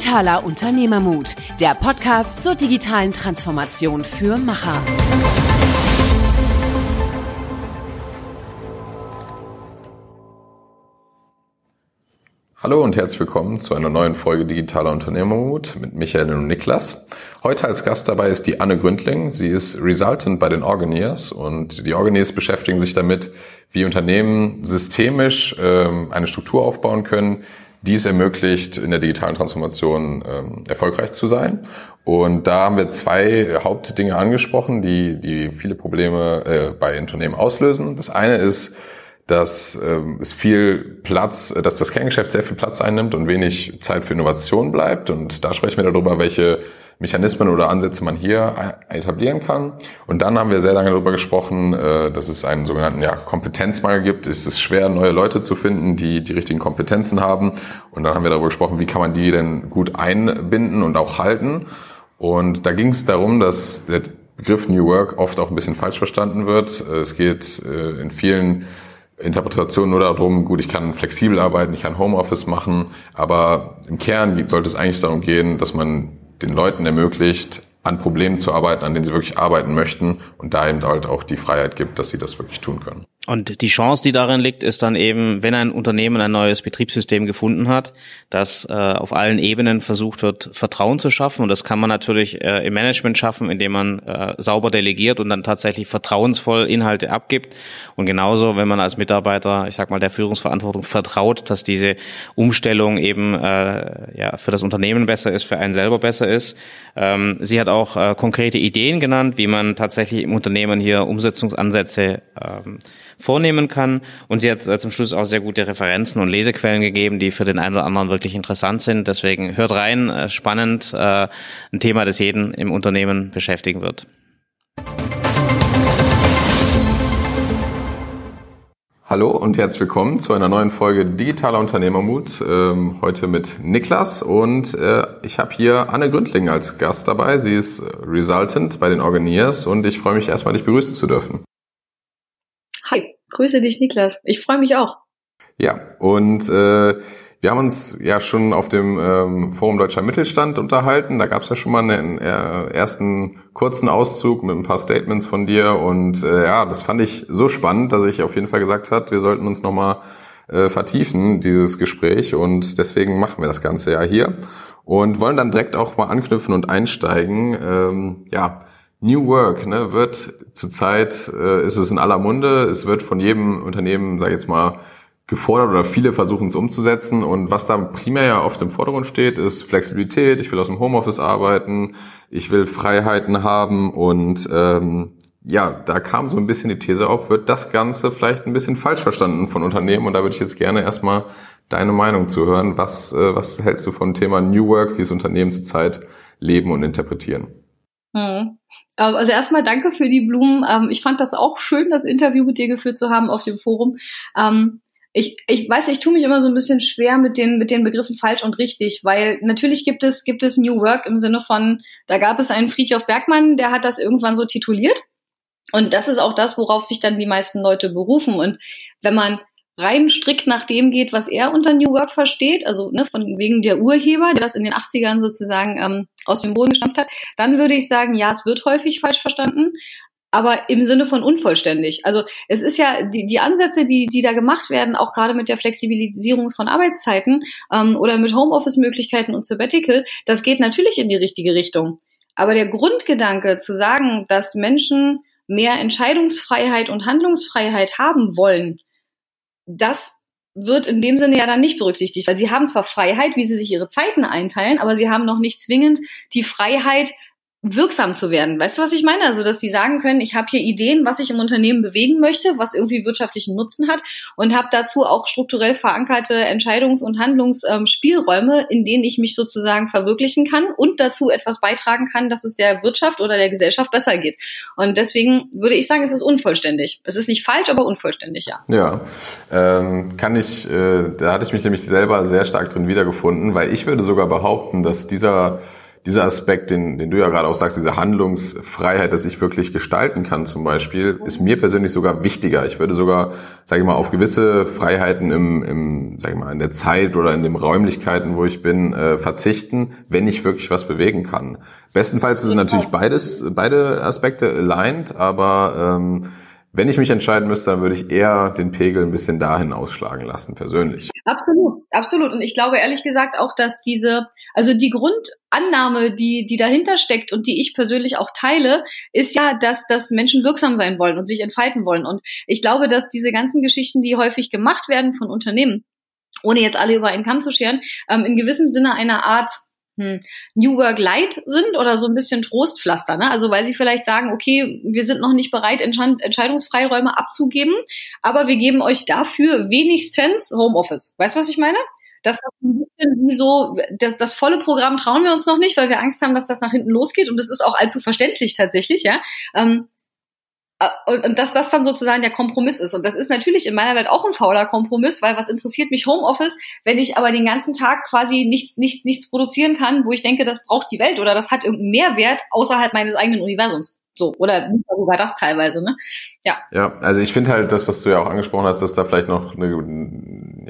Digitaler Unternehmermut, der Podcast zur digitalen Transformation für Macher. Hallo und herzlich willkommen zu einer neuen Folge Digitaler Unternehmermut mit Michael und Niklas. Heute als Gast dabei ist die Anne Gründling. Sie ist Resultant bei den Organiers und die Organiers beschäftigen sich damit, wie Unternehmen systemisch ähm, eine Struktur aufbauen können, die es ermöglicht, in der digitalen Transformation ähm, erfolgreich zu sein. Und da haben wir zwei Hauptdinge angesprochen, die, die viele Probleme äh, bei Unternehmen auslösen. Das eine ist, dass ähm, es viel Platz, dass das Kerngeschäft sehr viel Platz einnimmt und wenig Zeit für Innovation bleibt. Und da sprechen wir darüber, welche Mechanismen oder Ansätze man hier etablieren kann. Und dann haben wir sehr lange darüber gesprochen, äh, dass es einen sogenannten ja, Kompetenzmangel gibt. Es ist schwer, neue Leute zu finden, die die richtigen Kompetenzen haben. Und dann haben wir darüber gesprochen, wie kann man die denn gut einbinden und auch halten. Und da ging es darum, dass der Begriff New Work oft auch ein bisschen falsch verstanden wird. Es geht äh, in vielen Interpretationen nur darum, gut, ich kann flexibel arbeiten, ich kann Homeoffice machen, aber im Kern sollte es eigentlich darum gehen, dass man den Leuten ermöglicht, an Problemen zu arbeiten, an denen sie wirklich arbeiten möchten und da eben halt auch die Freiheit gibt, dass sie das wirklich tun können. Und die Chance, die darin liegt, ist dann eben, wenn ein Unternehmen ein neues Betriebssystem gefunden hat, dass äh, auf allen Ebenen versucht wird, Vertrauen zu schaffen. Und das kann man natürlich äh, im Management schaffen, indem man äh, sauber delegiert und dann tatsächlich vertrauensvoll Inhalte abgibt. Und genauso, wenn man als Mitarbeiter, ich sag mal, der Führungsverantwortung vertraut, dass diese Umstellung eben äh, ja für das Unternehmen besser ist, für einen selber besser ist. Ähm, sie hat auch äh, konkrete Ideen genannt, wie man tatsächlich im Unternehmen hier Umsetzungsansätze ähm, vornehmen kann. Und sie hat äh, zum Schluss auch sehr gute Referenzen und Lesequellen gegeben, die für den einen oder anderen wirklich interessant sind. Deswegen hört rein, äh, spannend, äh, ein Thema, das jeden im Unternehmen beschäftigen wird. Hallo und herzlich willkommen zu einer neuen Folge Digitaler Unternehmermut. Ähm, heute mit Niklas und äh, ich habe hier Anne Gründling als Gast dabei. Sie ist Resultant bei den Organiers und ich freue mich erstmal, dich begrüßen zu dürfen. Grüße dich, Niklas. Ich freue mich auch. Ja, und äh, wir haben uns ja schon auf dem ähm, Forum Deutscher Mittelstand unterhalten. Da gab es ja schon mal einen äh, ersten kurzen Auszug mit ein paar Statements von dir. Und äh, ja, das fand ich so spannend, dass ich auf jeden Fall gesagt hat, wir sollten uns nochmal äh, vertiefen, dieses Gespräch. Und deswegen machen wir das Ganze ja hier. Und wollen dann direkt auch mal anknüpfen und einsteigen. Ähm, ja, New Work ne, wird zurzeit äh, ist es in aller Munde. Es wird von jedem Unternehmen, sage ich jetzt mal, gefordert oder viele versuchen es umzusetzen. Und was da primär ja oft im Vordergrund steht, ist Flexibilität. Ich will aus dem Homeoffice arbeiten. Ich will Freiheiten haben. Und ähm, ja, da kam so ein bisschen die These auf, wird das Ganze vielleicht ein bisschen falsch verstanden von Unternehmen. Und da würde ich jetzt gerne erstmal deine Meinung zu hören. Was, äh, was hältst du vom Thema New Work, wie es Unternehmen zurzeit leben und interpretieren? Hm. Ähm, also erstmal danke für die Blumen. Ähm, ich fand das auch schön, das Interview mit dir geführt zu haben auf dem Forum. Ähm, ich, ich weiß, ich tue mich immer so ein bisschen schwer mit den, mit den Begriffen falsch und richtig, weil natürlich gibt es, gibt es New Work im Sinne von, da gab es einen Friedhof Bergmann, der hat das irgendwann so tituliert. Und das ist auch das, worauf sich dann die meisten Leute berufen. Und wenn man rein strikt nach dem geht, was er unter New Work versteht, also ne, von wegen der Urheber, der das in den 80ern sozusagen ähm, aus dem Boden gestammt hat, dann würde ich sagen, ja, es wird häufig falsch verstanden, aber im Sinne von unvollständig. Also es ist ja die, die Ansätze, die, die da gemacht werden, auch gerade mit der Flexibilisierung von Arbeitszeiten ähm, oder mit Homeoffice-Möglichkeiten und Sabbatical, das geht natürlich in die richtige Richtung. Aber der Grundgedanke zu sagen, dass Menschen mehr Entscheidungsfreiheit und Handlungsfreiheit haben wollen, das wird in dem Sinne ja dann nicht berücksichtigt, weil sie haben zwar Freiheit, wie sie sich ihre Zeiten einteilen, aber sie haben noch nicht zwingend die Freiheit, wirksam zu werden. Weißt du, was ich meine? Also, dass sie sagen können, ich habe hier Ideen, was ich im Unternehmen bewegen möchte, was irgendwie wirtschaftlichen Nutzen hat und habe dazu auch strukturell verankerte Entscheidungs- und Handlungsspielräume, ähm, in denen ich mich sozusagen verwirklichen kann und dazu etwas beitragen kann, dass es der Wirtschaft oder der Gesellschaft besser geht. Und deswegen würde ich sagen, es ist unvollständig. Es ist nicht falsch, aber unvollständig, ja. Ja, ähm, kann ich, äh, da hatte ich mich nämlich selber sehr stark drin wiedergefunden, weil ich würde sogar behaupten, dass dieser dieser Aspekt, den, den du ja gerade auch sagst, diese Handlungsfreiheit, dass ich wirklich gestalten kann zum Beispiel, ist mir persönlich sogar wichtiger. Ich würde sogar, sage ich mal, auf gewisse Freiheiten im, im sag ich mal, in der Zeit oder in den Räumlichkeiten, wo ich bin, äh, verzichten, wenn ich wirklich was bewegen kann. Bestenfalls sind natürlich beides, beide Aspekte aligned, aber ähm, wenn ich mich entscheiden müsste, dann würde ich eher den Pegel ein bisschen dahin ausschlagen lassen, persönlich. Absolut, absolut. Und ich glaube ehrlich gesagt auch, dass diese, also die Grundannahme, die, die dahinter steckt und die ich persönlich auch teile, ist ja, dass, dass Menschen wirksam sein wollen und sich entfalten wollen. Und ich glaube, dass diese ganzen Geschichten, die häufig gemacht werden von Unternehmen, ohne jetzt alle über einen Kamm zu scheren, ähm, in gewissem Sinne eine Art hm, New Work Light sind oder so ein bisschen Trostpflaster. Ne? Also weil sie vielleicht sagen, okay, wir sind noch nicht bereit, Entscheidungsfreiräume abzugeben, aber wir geben euch dafür wenigstens Homeoffice. Weißt du, was ich meine? Das ist ein bisschen wie so, das, das volle Programm trauen wir uns noch nicht, weil wir Angst haben, dass das nach hinten losgeht. Und das ist auch allzu verständlich tatsächlich, ja. Ähm, äh, und, und dass das dann sozusagen der Kompromiss ist. Und das ist natürlich in meiner Welt auch ein fauler Kompromiss, weil was interessiert mich Homeoffice, wenn ich aber den ganzen Tag quasi nichts, nichts, nichts produzieren kann, wo ich denke, das braucht die Welt oder das hat irgendeinen Mehrwert außerhalb meines eigenen Universums. So, oder sogar das teilweise, ne? Ja. Ja, also ich finde halt das, was du ja auch angesprochen hast, dass da vielleicht noch eine,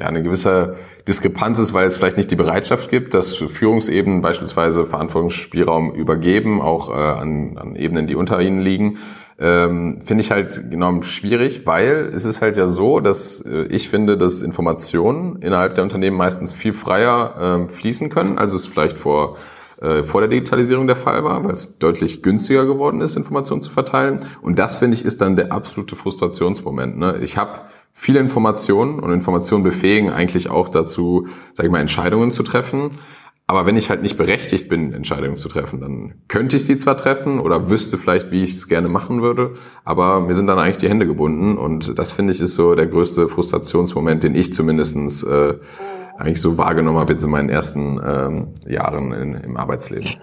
ja, eine gewisse Diskrepanz ist, weil es vielleicht nicht die Bereitschaft gibt, dass Führungsebenen beispielsweise Verantwortungsspielraum übergeben, auch äh, an, an Ebenen, die unter ihnen liegen ähm, finde ich halt enorm schwierig, weil es ist halt ja so, dass äh, ich finde, dass Informationen innerhalb der Unternehmen meistens viel freier äh, fließen können, als es vielleicht vor äh, vor der Digitalisierung der Fall war, weil es deutlich günstiger geworden ist, Informationen zu verteilen. Und das finde ich ist dann der absolute Frustrationsmoment. Ne? Ich habe viele Informationen und Informationen befähigen eigentlich auch dazu, sage ich mal, Entscheidungen zu treffen. Aber wenn ich halt nicht berechtigt bin, Entscheidungen zu treffen, dann könnte ich sie zwar treffen oder wüsste vielleicht, wie ich es gerne machen würde, aber mir sind dann eigentlich die Hände gebunden und das finde ich ist so der größte Frustrationsmoment, den ich zumindestens äh, eigentlich so wahrgenommen habe jetzt in meinen ersten ähm, Jahren in, im Arbeitsleben.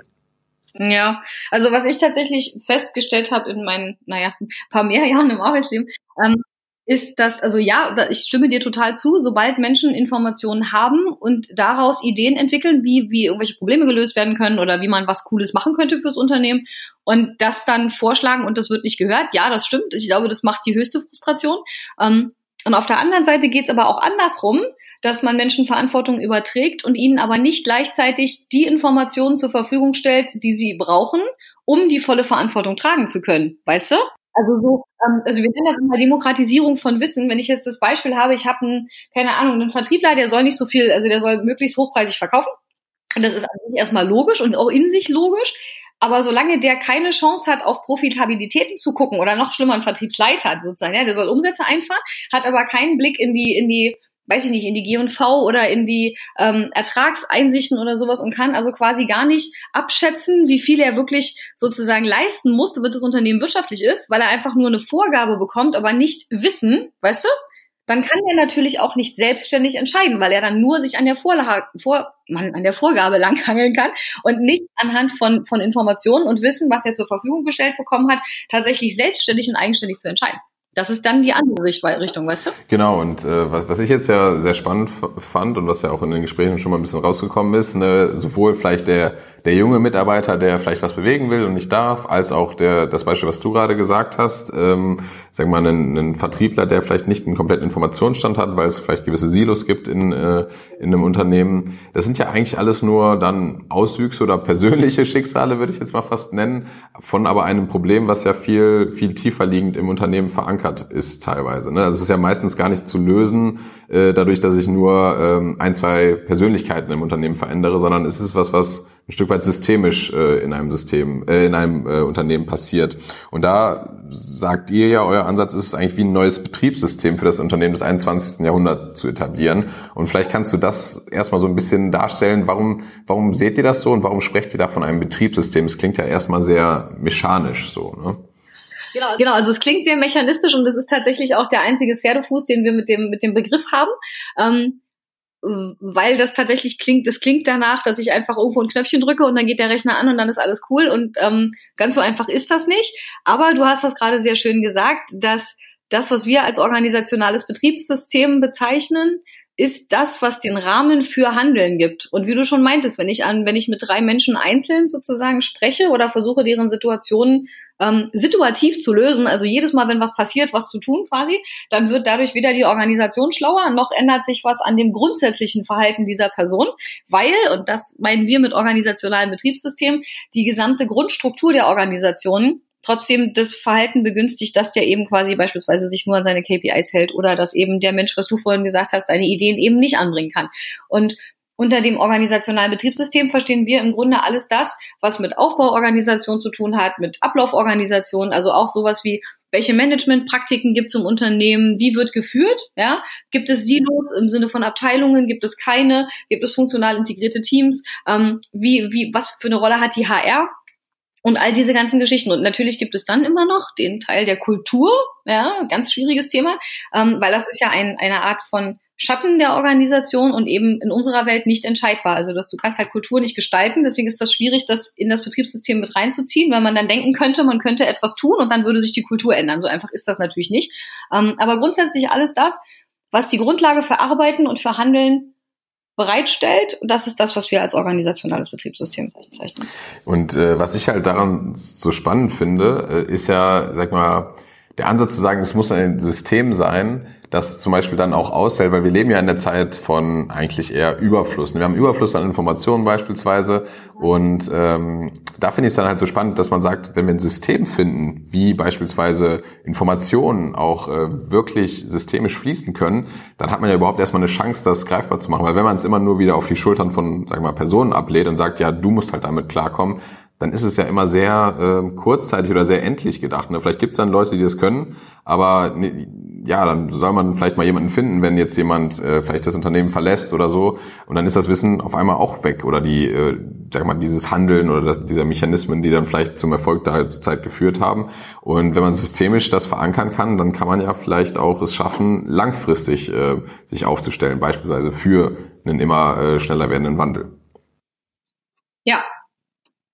Ja, also was ich tatsächlich festgestellt habe in meinen, naja, paar mehr Jahren im Arbeitsleben, ähm, ist das, also ja, ich stimme dir total zu, sobald Menschen Informationen haben und daraus Ideen entwickeln, wie, wie irgendwelche Probleme gelöst werden können oder wie man was Cooles machen könnte fürs Unternehmen und das dann vorschlagen und das wird nicht gehört, ja, das stimmt. Ich glaube, das macht die höchste Frustration. Ähm, und auf der anderen Seite geht es aber auch andersrum, dass man Menschen Verantwortung überträgt und ihnen aber nicht gleichzeitig die Informationen zur Verfügung stellt, die sie brauchen, um die volle Verantwortung tragen zu können. Weißt du? Also so, ähm, also wir nennen das immer Demokratisierung von Wissen. Wenn ich jetzt das Beispiel habe, ich habe einen, keine Ahnung, einen Vertriebler, der soll nicht so viel, also der soll möglichst hochpreisig verkaufen. Und das ist eigentlich erstmal logisch und auch in sich logisch. Aber solange der keine Chance hat, auf Profitabilitäten zu gucken oder noch schlimmer ein Vertriebsleiter sozusagen, ja, der soll Umsätze einfahren, hat aber keinen Blick in die, in die weiß ich nicht, in die G&V oder in die ähm, Ertragseinsichten oder sowas und kann also quasi gar nicht abschätzen, wie viel er wirklich sozusagen leisten muss, damit das Unternehmen wirtschaftlich ist, weil er einfach nur eine Vorgabe bekommt, aber nicht Wissen, weißt du? Dann kann er natürlich auch nicht selbstständig entscheiden, weil er dann nur sich an der Vorlage, vor, man, an der Vorgabe langhangeln kann und nicht anhand von, von Informationen und Wissen, was er zur Verfügung gestellt bekommen hat, tatsächlich selbstständig und eigenständig zu entscheiden. Das ist dann die andere Richtung, weißt du? Genau, und äh, was, was ich jetzt ja sehr spannend fand und was ja auch in den Gesprächen schon mal ein bisschen rausgekommen ist, ne, sowohl vielleicht der, der junge Mitarbeiter, der vielleicht was bewegen will und nicht darf, als auch der, das Beispiel, was du gerade gesagt hast, ähm, wir mal, einen, einen Vertriebler, der vielleicht nicht einen kompletten Informationsstand hat, weil es vielleicht gewisse Silos gibt in, äh, in einem Unternehmen. Das sind ja eigentlich alles nur dann Auswüchse oder persönliche Schicksale, würde ich jetzt mal fast nennen, von aber einem Problem, was ja viel, viel tiefer liegend im Unternehmen verankert verankert ist teilweise. Ne? Also es ist ja meistens gar nicht zu lösen, äh, dadurch, dass ich nur ähm, ein, zwei Persönlichkeiten im Unternehmen verändere, sondern es ist was, was ein Stück weit systemisch äh, in einem System, äh, in einem äh, Unternehmen passiert. Und da sagt ihr ja, euer Ansatz ist eigentlich wie ein neues Betriebssystem für das Unternehmen des 21. Jahrhunderts zu etablieren. Und vielleicht kannst du das erstmal so ein bisschen darstellen. Warum, warum seht ihr das so und warum sprecht ihr da von einem Betriebssystem? Es klingt ja erstmal sehr mechanisch so. Ne? Genau. genau, also es klingt sehr mechanistisch und es ist tatsächlich auch der einzige Pferdefuß, den wir mit dem, mit dem Begriff haben. Ähm, weil das tatsächlich klingt, das klingt danach, dass ich einfach irgendwo ein Knöpfchen drücke und dann geht der Rechner an und dann ist alles cool und ähm, ganz so einfach ist das nicht. Aber du hast das gerade sehr schön gesagt, dass das, was wir als organisationales Betriebssystem bezeichnen, ist das, was den Rahmen für Handeln gibt. Und wie du schon meintest, wenn ich an, wenn ich mit drei Menschen einzeln sozusagen spreche oder versuche, deren Situationen ähm, situativ zu lösen, also jedes Mal, wenn was passiert, was zu tun quasi, dann wird dadurch weder die Organisation schlauer, noch ändert sich was an dem grundsätzlichen Verhalten dieser Person, weil, und das meinen wir mit organisationalen Betriebssystemen, die gesamte Grundstruktur der Organisation trotzdem das Verhalten begünstigt, dass der eben quasi beispielsweise sich nur an seine KPIs hält oder dass eben der Mensch, was du vorhin gesagt hast, seine Ideen eben nicht anbringen kann. Und unter dem organisationalen Betriebssystem verstehen wir im Grunde alles das, was mit Aufbauorganisation zu tun hat, mit Ablauforganisation, also auch sowas wie welche Managementpraktiken gibt es im Unternehmen, wie wird geführt, ja? Gibt es Silos im Sinne von Abteilungen, gibt es keine, gibt es funktional integrierte Teams, ähm, wie, wie, was für eine Rolle hat die HR? Und all diese ganzen Geschichten. Und natürlich gibt es dann immer noch den Teil der Kultur, ja, ganz schwieriges Thema, ähm, weil das ist ja ein, eine Art von Schatten der Organisation und eben in unserer Welt nicht entscheidbar. Also dass du kannst halt Kultur nicht gestalten, deswegen ist das schwierig, das in das Betriebssystem mit reinzuziehen, weil man dann denken könnte, man könnte etwas tun und dann würde sich die Kultur ändern. So einfach ist das natürlich nicht. Ähm, aber grundsätzlich alles das, was die Grundlage für Arbeiten und für Handeln bereitstellt. Das ist das, was wir als organisationales Betriebssystem bezeichnen. Und äh, was ich halt daran so spannend finde, äh, ist ja, sag mal, der Ansatz zu sagen, es muss ein System sein, das zum Beispiel dann auch aushält, weil wir leben ja in der Zeit von eigentlich eher Überfluss. Wir haben Überfluss an Informationen beispielsweise und ähm, da finde ich es dann halt so spannend, dass man sagt, wenn wir ein System finden, wie beispielsweise Informationen auch äh, wirklich systemisch fließen können, dann hat man ja überhaupt erstmal eine Chance, das greifbar zu machen. Weil wenn man es immer nur wieder auf die Schultern von, sagen wir mal, Personen ablehnt und sagt, ja, du musst halt damit klarkommen, dann ist es ja immer sehr äh, kurzzeitig oder sehr endlich gedacht. Ne? Vielleicht gibt es dann Leute, die das können, aber ne, ja, dann soll man vielleicht mal jemanden finden, wenn jetzt jemand äh, vielleicht das Unternehmen verlässt oder so, und dann ist das Wissen auf einmal auch weg oder die, äh, sag mal, dieses Handeln oder das, dieser Mechanismen, die dann vielleicht zum Erfolg da zur Zeit geführt haben. Und wenn man systemisch das verankern kann, dann kann man ja vielleicht auch es schaffen, langfristig äh, sich aufzustellen, beispielsweise für einen immer äh, schneller werdenden Wandel. Ja,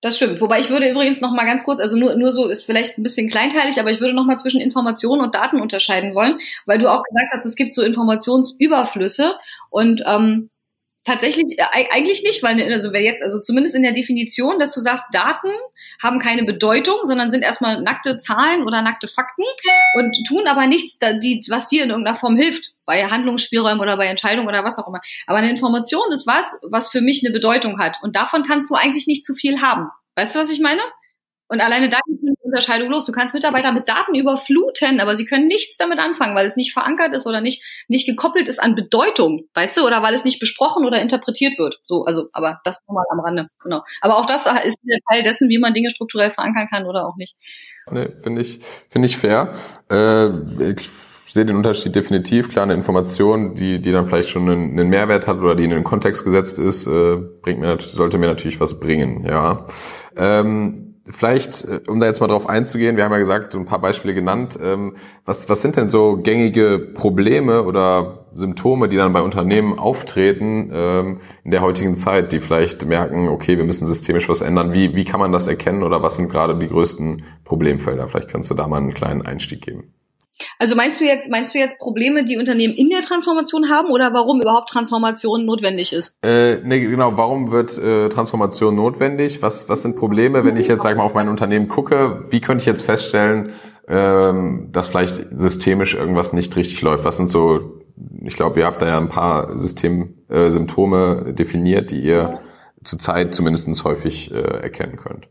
das stimmt. Wobei ich würde übrigens noch mal ganz kurz, also nur, nur so ist vielleicht ein bisschen kleinteilig, aber ich würde noch mal zwischen Informationen und Daten unterscheiden wollen, weil du auch gesagt hast, es gibt so Informationsüberflüsse und ähm, tatsächlich äh, eigentlich nicht, weil also wer jetzt, also zumindest in der Definition, dass du sagst, Daten haben keine Bedeutung, sondern sind erstmal nackte Zahlen oder nackte Fakten und tun aber nichts, was dir in irgendeiner Form hilft, bei Handlungsspielräumen oder bei Entscheidungen oder was auch immer. Aber eine Information ist was, was für mich eine Bedeutung hat. Und davon kannst du eigentlich nicht zu viel haben. Weißt du, was ich meine? Und alleine da geht die Unterscheidung los. Du kannst Mitarbeiter mit Daten überfluten, aber sie können nichts damit anfangen, weil es nicht verankert ist oder nicht, nicht gekoppelt ist an Bedeutung, weißt du, oder weil es nicht besprochen oder interpretiert wird. So, also, aber das nochmal am Rande, genau. Aber auch das ist der Teil dessen, wie man Dinge strukturell verankern kann oder auch nicht. Nee, finde ich, finde ich fair. Äh, ich sehe den Unterschied definitiv. Klar, eine Information, die, die dann vielleicht schon einen, einen Mehrwert hat oder die in den Kontext gesetzt ist, äh, bringt mir, sollte mir natürlich was bringen, ja. Ähm, vielleicht, äh, um da jetzt mal drauf einzugehen, wir haben ja gesagt, ein paar Beispiele genannt. Ähm, was, was sind denn so gängige Probleme oder Symptome, die dann bei Unternehmen auftreten ähm, in der heutigen Zeit, die vielleicht merken, okay, wir müssen systemisch was ändern. Wie, wie kann man das erkennen oder was sind gerade die größten Problemfelder? Vielleicht kannst du da mal einen kleinen Einstieg geben. Also meinst du jetzt, meinst du jetzt Probleme, die Unternehmen in der Transformation haben oder warum überhaupt Transformation notwendig ist? Äh, nee, genau, warum wird äh, Transformation notwendig? Was, was sind Probleme, wenn ich jetzt, sag mal, auf mein Unternehmen gucke? Wie könnte ich jetzt feststellen, ähm, dass vielleicht systemisch irgendwas nicht richtig läuft? Was sind so, ich glaube, ihr habt da ja ein paar System, äh, Symptome definiert, die ihr zurzeit zumindest häufig äh, erkennen könnt.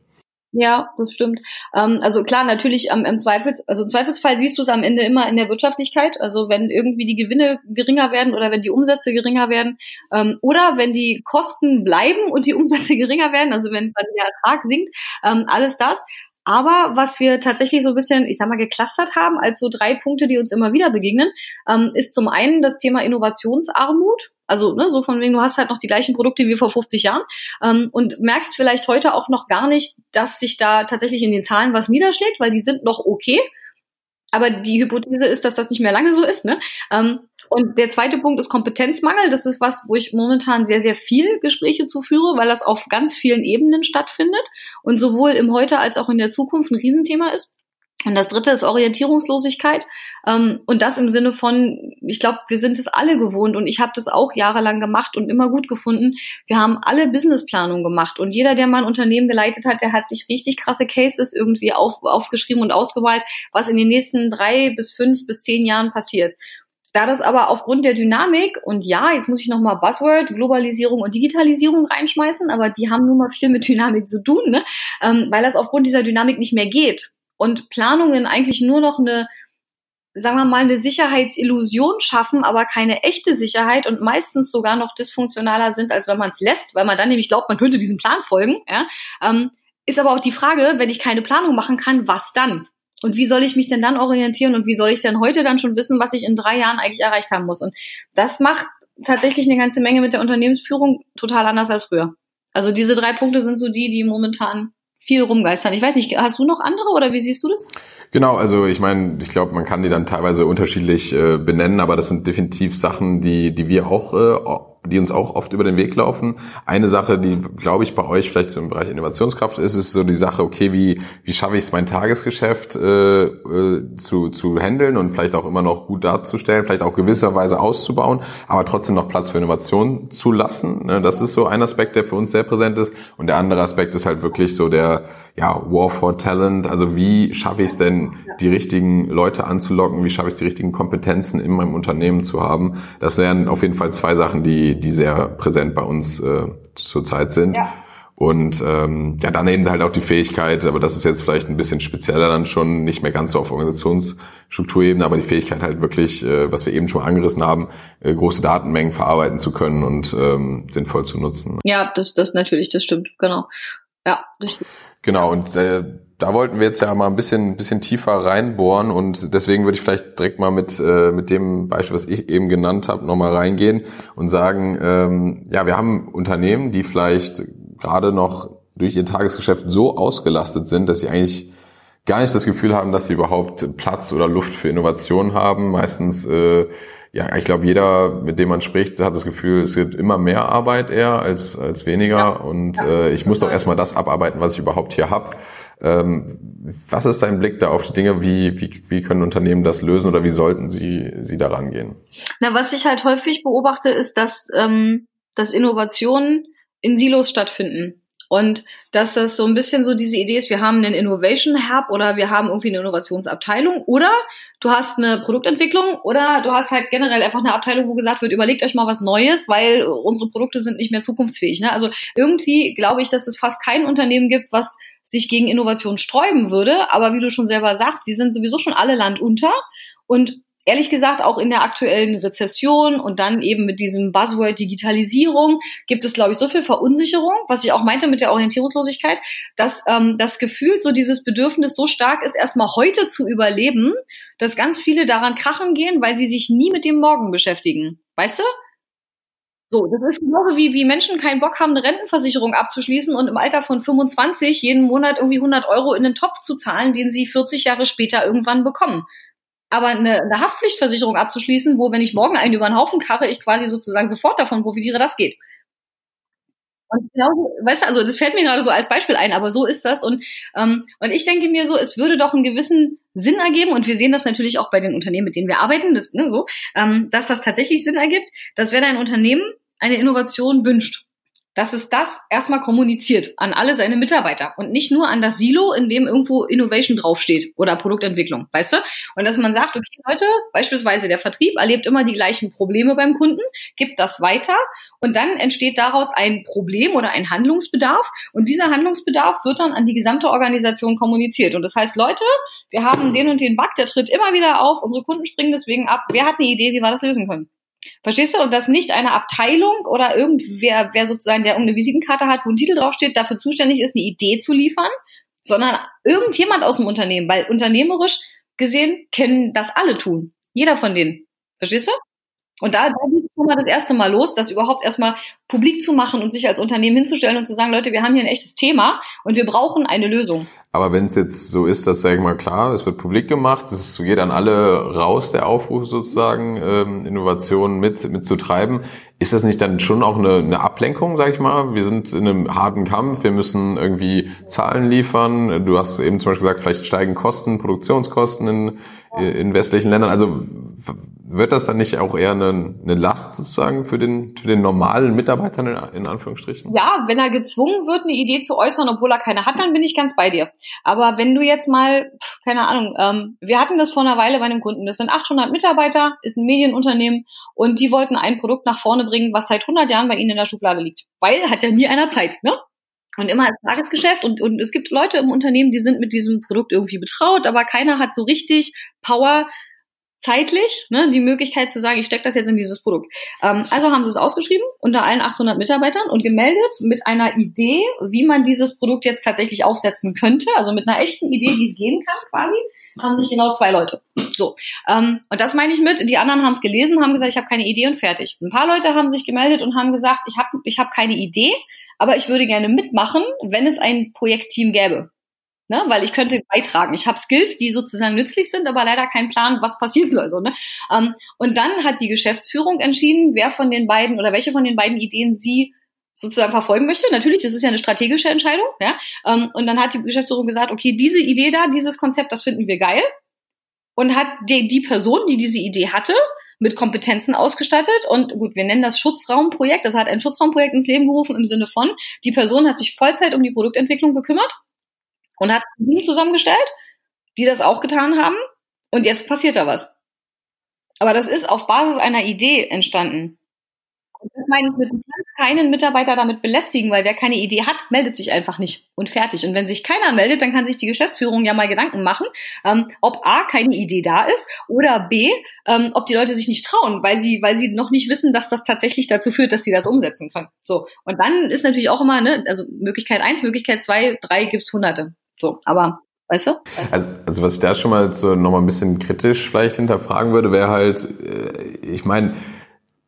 Ja, das stimmt. Ähm, also klar, natürlich ähm, im Zweifels, also im Zweifelsfall siehst du es am Ende immer in der Wirtschaftlichkeit. Also wenn irgendwie die Gewinne geringer werden oder wenn die Umsätze geringer werden ähm, oder wenn die Kosten bleiben und die Umsätze geringer werden, also wenn quasi der Ertrag sinkt, ähm, alles das. Aber was wir tatsächlich so ein bisschen, ich sag mal, geklustert haben als so drei Punkte, die uns immer wieder begegnen, ähm, ist zum einen das Thema Innovationsarmut. Also ne, so von wegen, du hast halt noch die gleichen Produkte wie vor 50 Jahren ähm, und merkst vielleicht heute auch noch gar nicht, dass sich da tatsächlich in den Zahlen was niederschlägt, weil die sind noch okay. Aber die Hypothese ist, dass das nicht mehr lange so ist. Ne? Ähm, und der zweite Punkt ist Kompetenzmangel. Das ist was, wo ich momentan sehr, sehr viel Gespräche zu führe, weil das auf ganz vielen Ebenen stattfindet und sowohl im Heute als auch in der Zukunft ein Riesenthema ist. Und das dritte ist Orientierungslosigkeit. Ähm, und das im Sinne von, ich glaube, wir sind es alle gewohnt und ich habe das auch jahrelang gemacht und immer gut gefunden. Wir haben alle Businessplanung gemacht und jeder, der mal ein Unternehmen geleitet hat, der hat sich richtig krasse Cases irgendwie auf, aufgeschrieben und ausgewählt, was in den nächsten drei bis fünf bis zehn Jahren passiert. Da das aber aufgrund der Dynamik und ja, jetzt muss ich nochmal Buzzword, Globalisierung und Digitalisierung reinschmeißen, aber die haben nun mal viel mit Dynamik zu tun, ne? ähm, weil das aufgrund dieser Dynamik nicht mehr geht und Planungen eigentlich nur noch eine, sagen wir mal, eine Sicherheitsillusion schaffen, aber keine echte Sicherheit und meistens sogar noch dysfunktionaler sind, als wenn man es lässt, weil man dann nämlich glaubt, man könnte diesem Plan folgen. Ja? Ähm, ist aber auch die Frage, wenn ich keine Planung machen kann, was dann? Und wie soll ich mich denn dann orientieren und wie soll ich denn heute dann schon wissen, was ich in drei Jahren eigentlich erreicht haben muss? Und das macht tatsächlich eine ganze Menge mit der Unternehmensführung total anders als früher. Also diese drei Punkte sind so die, die momentan viel rumgeistern. Ich weiß nicht, hast du noch andere oder wie siehst du das? Genau, also ich meine, ich glaube, man kann die dann teilweise unterschiedlich äh, benennen, aber das sind definitiv Sachen, die, die wir auch äh, die uns auch oft über den Weg laufen. Eine Sache, die, glaube ich, bei euch vielleicht so im Bereich Innovationskraft ist, ist so die Sache, okay, wie, wie schaffe ich es, mein Tagesgeschäft äh, äh, zu, zu handeln und vielleicht auch immer noch gut darzustellen, vielleicht auch gewisserweise auszubauen, aber trotzdem noch Platz für Innovation zu lassen. Ne? Das ist so ein Aspekt, der für uns sehr präsent ist. Und der andere Aspekt ist halt wirklich so der ja, War for Talent. Also wie schaffe ich es denn, die richtigen Leute anzulocken? Wie schaffe ich es, die richtigen Kompetenzen in meinem Unternehmen zu haben? Das wären auf jeden Fall zwei Sachen, die die, sehr präsent bei uns äh, zurzeit sind. Ja. Und ähm, ja, dann eben halt auch die Fähigkeit, aber das ist jetzt vielleicht ein bisschen spezieller dann schon, nicht mehr ganz so auf Organisationsstrukturebene, aber die Fähigkeit halt wirklich, äh, was wir eben schon angerissen haben, äh, große Datenmengen verarbeiten zu können und ähm, sinnvoll zu nutzen. Ja, das, das natürlich, das stimmt, genau. Ja, richtig. Genau, und äh, da wollten wir jetzt ja mal ein bisschen, bisschen tiefer reinbohren und deswegen würde ich vielleicht direkt mal mit, äh, mit dem Beispiel, was ich eben genannt habe, nochmal reingehen und sagen, ähm, ja, wir haben Unternehmen, die vielleicht gerade noch durch ihr Tagesgeschäft so ausgelastet sind, dass sie eigentlich gar nicht das Gefühl haben, dass sie überhaupt Platz oder Luft für Innovation haben. Meistens, äh, ja, ich glaube, jeder, mit dem man spricht, hat das Gefühl, es gibt immer mehr Arbeit eher als, als weniger. Ja. Und äh, ich muss doch erstmal das abarbeiten, was ich überhaupt hier habe. Ähm, was ist dein Blick da auf die Dinge? Wie, wie, wie können Unternehmen das lösen oder wie sollten sie, sie da rangehen? Na, was ich halt häufig beobachte, ist, dass, ähm, dass Innovationen in Silos stattfinden. Und dass das so ein bisschen so diese Idee ist, wir haben einen Innovation Hub oder wir haben irgendwie eine Innovationsabteilung oder du hast eine Produktentwicklung oder du hast halt generell einfach eine Abteilung, wo gesagt wird, überlegt euch mal was Neues, weil unsere Produkte sind nicht mehr zukunftsfähig. Ne? Also irgendwie glaube ich, dass es fast kein Unternehmen gibt, was sich gegen Innovation sträuben würde. Aber wie du schon selber sagst, die sind sowieso schon alle Land unter. Und ehrlich gesagt, auch in der aktuellen Rezession und dann eben mit diesem Buzzword Digitalisierung gibt es, glaube ich, so viel Verunsicherung, was ich auch meinte mit der Orientierungslosigkeit, dass ähm, das Gefühl, so dieses Bedürfnis so stark ist, erstmal heute zu überleben, dass ganz viele daran krachen gehen, weil sie sich nie mit dem Morgen beschäftigen. Weißt du? So, das ist genauso wie, wie Menschen keinen Bock haben, eine Rentenversicherung abzuschließen und im Alter von 25 jeden Monat irgendwie 100 Euro in den Topf zu zahlen, den sie 40 Jahre später irgendwann bekommen. Aber eine, eine Haftpflichtversicherung abzuschließen, wo, wenn ich morgen einen über den Haufen karre, ich quasi sozusagen sofort davon profitiere, das geht. Und genau, weißt du, also das fällt mir gerade so als Beispiel ein, aber so ist das. Und, ähm, und ich denke mir so, es würde doch einen gewissen Sinn ergeben, und wir sehen das natürlich auch bei den Unternehmen, mit denen wir arbeiten, das, ne, so, ähm, dass das tatsächlich Sinn ergibt, dass wenn ein Unternehmen eine Innovation wünscht, dass es das erstmal kommuniziert an alle seine Mitarbeiter und nicht nur an das Silo, in dem irgendwo Innovation draufsteht oder Produktentwicklung, weißt du? Und dass man sagt, okay, Leute, beispielsweise der Vertrieb erlebt immer die gleichen Probleme beim Kunden, gibt das weiter und dann entsteht daraus ein Problem oder ein Handlungsbedarf und dieser Handlungsbedarf wird dann an die gesamte Organisation kommuniziert. Und das heißt, Leute, wir haben den und den Bug, der tritt immer wieder auf, unsere Kunden springen deswegen ab. Wer hat eine Idee, wie wir das lösen können? Verstehst du? Und dass nicht eine Abteilung oder irgendwer, wer sozusagen, der irgendeine Visitenkarte hat, wo ein Titel draufsteht, dafür zuständig ist, eine Idee zu liefern, sondern irgendjemand aus dem Unternehmen, weil unternehmerisch gesehen können das alle tun. Jeder von denen. Verstehst du? Und da, da schon mal das erste Mal los, das überhaupt erstmal publik zu machen und sich als Unternehmen hinzustellen und zu sagen, Leute, wir haben hier ein echtes Thema und wir brauchen eine Lösung. Aber wenn es jetzt so ist, dass, sag ich mal, klar, es wird publik gemacht, es geht an alle raus, der Aufruf sozusagen, ähm, Innovationen mit, mitzutreiben. ist das nicht dann schon auch eine, eine Ablenkung, sag ich mal? Wir sind in einem harten Kampf, wir müssen irgendwie Zahlen liefern. Du hast eben zum Beispiel gesagt, vielleicht steigen Kosten, Produktionskosten in, in westlichen Ländern. Also wird das dann nicht auch eher eine, eine Last sozusagen für den, für den normalen Mitarbeiter in, in, Anführungsstrichen? Ja, wenn er gezwungen wird, eine Idee zu äußern, obwohl er keine hat, dann bin ich ganz bei dir. Aber wenn du jetzt mal, keine Ahnung, ähm, wir hatten das vor einer Weile bei einem Kunden, das sind 800 Mitarbeiter, ist ein Medienunternehmen und die wollten ein Produkt nach vorne bringen, was seit 100 Jahren bei ihnen in der Schublade liegt. Weil hat ja nie einer Zeit, ne? Und immer als Tagesgeschäft und, und es gibt Leute im Unternehmen, die sind mit diesem Produkt irgendwie betraut, aber keiner hat so richtig Power, zeitlich ne, die Möglichkeit zu sagen, ich stecke das jetzt in dieses Produkt. Ähm, also haben sie es ausgeschrieben unter allen 800 Mitarbeitern und gemeldet mit einer Idee, wie man dieses Produkt jetzt tatsächlich aufsetzen könnte, also mit einer echten Idee, wie es gehen kann quasi haben sich genau zwei Leute. So. Ähm, und das meine ich mit, die anderen haben es gelesen, haben gesagt, ich habe keine Idee und fertig. Ein paar Leute haben sich gemeldet und haben gesagt, ich habe ich hab keine Idee, aber ich würde gerne mitmachen, wenn es ein Projektteam gäbe. Ne? Weil ich könnte beitragen. Ich habe Skills, die sozusagen nützlich sind, aber leider keinen Plan, was passieren soll. So, ne? Ähm, und dann hat die Geschäftsführung entschieden, wer von den beiden oder welche von den beiden Ideen sie sozusagen verfolgen möchte. Natürlich, das ist ja eine strategische Entscheidung. Ja? Ähm, und dann hat die Geschäftsführung gesagt, okay, diese Idee da, dieses Konzept, das finden wir geil. Und hat die, die Person, die diese Idee hatte, mit Kompetenzen ausgestattet. Und gut, wir nennen das Schutzraumprojekt. Das hat ein Schutzraumprojekt ins Leben gerufen im Sinne von, die Person hat sich Vollzeit um die Produktentwicklung gekümmert und hat ein Team zusammengestellt, die das auch getan haben. Und jetzt passiert da was. Aber das ist auf Basis einer Idee entstanden. Und das meine ich mit, keinen Mitarbeiter damit belästigen, weil wer keine Idee hat, meldet sich einfach nicht und fertig. Und wenn sich keiner meldet, dann kann sich die Geschäftsführung ja mal Gedanken machen, ähm, ob A, keine Idee da ist oder B, ähm, ob die Leute sich nicht trauen, weil sie, weil sie noch nicht wissen, dass das tatsächlich dazu führt, dass sie das umsetzen können. So. Und dann ist natürlich auch immer, ne, also Möglichkeit eins, Möglichkeit zwei, drei gibt's hunderte. So, aber Weißt du? Also, also was ich da schon mal so nochmal ein bisschen kritisch vielleicht hinterfragen würde, wäre halt, äh, ich meine,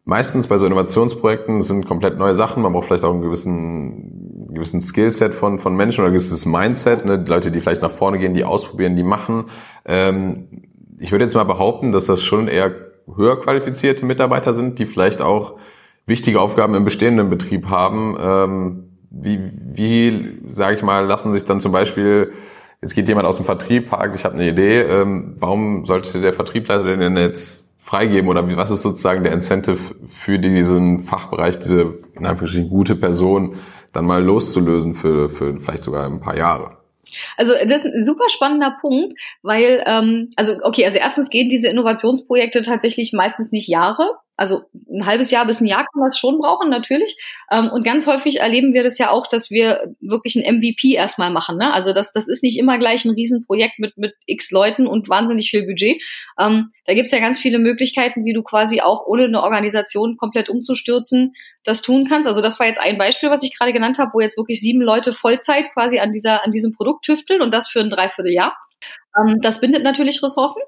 meistens bei so Innovationsprojekten sind komplett neue Sachen. Man braucht vielleicht auch einen gewissen, gewissen Skillset von, von Menschen oder ein gewisses Mindset, ne? Leute, die vielleicht nach vorne gehen, die ausprobieren, die machen. Ähm, ich würde jetzt mal behaupten, dass das schon eher höher qualifizierte Mitarbeiter sind, die vielleicht auch wichtige Aufgaben im bestehenden Betrieb haben. Ähm, wie, wie sage ich mal, lassen sich dann zum Beispiel, jetzt geht jemand aus dem Vertrieb, fragt, ich habe eine Idee, ähm, warum sollte der Vertriebleiter denn jetzt freigeben oder was ist sozusagen der Incentive für diesen Fachbereich, diese in Anführungsstrichen gute Person dann mal loszulösen für, für vielleicht sogar ein paar Jahre? Also das ist ein super spannender Punkt, weil, ähm, also okay, also erstens gehen diese Innovationsprojekte tatsächlich meistens nicht Jahre. Also ein halbes Jahr bis ein Jahr kann man es schon brauchen, natürlich. Ähm, und ganz häufig erleben wir das ja auch, dass wir wirklich ein MVP erstmal machen. Ne? Also das, das ist nicht immer gleich ein Riesenprojekt mit, mit x Leuten und wahnsinnig viel Budget. Ähm, da gibt's ja ganz viele Möglichkeiten, wie du quasi auch ohne eine Organisation komplett umzustürzen, das tun kannst. Also das war jetzt ein Beispiel, was ich gerade genannt habe, wo jetzt wirklich sieben Leute Vollzeit quasi an dieser, an diesem Produkt tüfteln und das für ein Dreivierteljahr. Ähm, das bindet natürlich Ressourcen.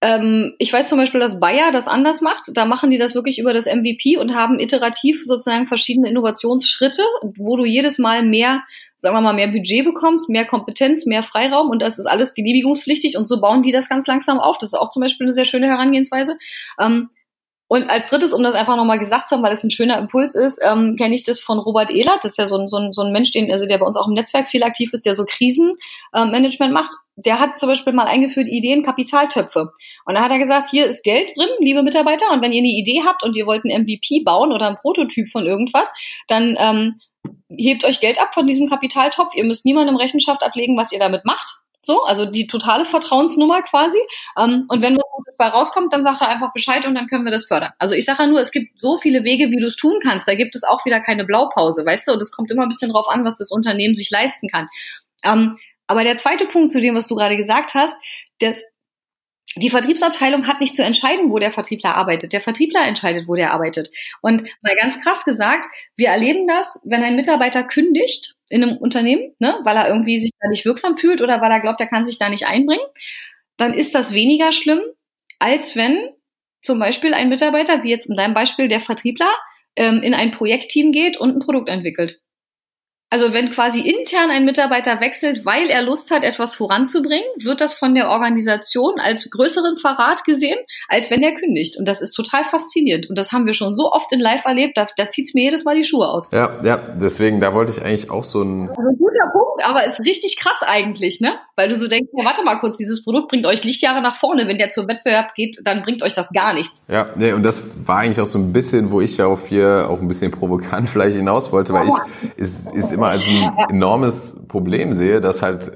Ähm, ich weiß zum Beispiel, dass Bayer das anders macht. Da machen die das wirklich über das MVP und haben iterativ sozusagen verschiedene Innovationsschritte, wo du jedes Mal mehr sagen wir mal, mehr Budget bekommst, mehr Kompetenz, mehr Freiraum und das ist alles genehmigungspflichtig und so bauen die das ganz langsam auf. Das ist auch zum Beispiel eine sehr schöne Herangehensweise. Ähm, und als drittes, um das einfach nochmal gesagt zu haben, weil das ein schöner Impuls ist, ähm, kenne ich das von Robert Ehlert. Das ist ja so ein, so, ein, so ein Mensch, den, also der bei uns auch im Netzwerk viel aktiv ist, der so Krisenmanagement äh, macht. Der hat zum Beispiel mal eingeführt Ideen, Kapitaltöpfe. Und da hat er gesagt, hier ist Geld drin, liebe Mitarbeiter, und wenn ihr eine Idee habt und ihr wollt ein MVP bauen oder ein Prototyp von irgendwas, dann ähm, hebt euch Geld ab von diesem Kapitaltopf. Ihr müsst niemandem Rechenschaft ablegen, was ihr damit macht. So, also die totale Vertrauensnummer quasi. Ähm, und wenn was Gutes bei rauskommt, dann sagt er einfach Bescheid und dann können wir das fördern. Also ich sage ja nur, es gibt so viele Wege, wie du es tun kannst. Da gibt es auch wieder keine Blaupause, weißt du? Und es kommt immer ein bisschen drauf an, was das Unternehmen sich leisten kann. Ähm, aber der zweite Punkt zu dem, was du gerade gesagt hast, das die Vertriebsabteilung hat nicht zu entscheiden, wo der Vertriebler arbeitet. Der Vertriebler entscheidet, wo der arbeitet. Und mal ganz krass gesagt, wir erleben das, wenn ein Mitarbeiter kündigt in einem Unternehmen, ne, weil er irgendwie sich da nicht wirksam fühlt oder weil er glaubt, er kann sich da nicht einbringen, dann ist das weniger schlimm, als wenn zum Beispiel ein Mitarbeiter, wie jetzt in deinem Beispiel der Vertriebler, ähm, in ein Projektteam geht und ein Produkt entwickelt. Also wenn quasi intern ein Mitarbeiter wechselt, weil er Lust hat, etwas voranzubringen, wird das von der Organisation als größeren Verrat gesehen, als wenn er kündigt. Und das ist total faszinierend. Und das haben wir schon so oft in Live erlebt, da, da zieht's mir jedes Mal die Schuhe aus. Ja, ja, deswegen, da wollte ich eigentlich auch so ein... Also ein guter Punkt, aber ist richtig krass eigentlich, ne? Weil du so denkst, ja, warte mal kurz, dieses Produkt bringt euch Lichtjahre nach vorne. Wenn der zum Wettbewerb geht, dann bringt euch das gar nichts. Ja, nee, und das war eigentlich auch so ein bisschen, wo ich ja auf hier auch ein bisschen provokant vielleicht hinaus wollte, weil ich, ist, ist immer als ein enormes Problem sehe, dass halt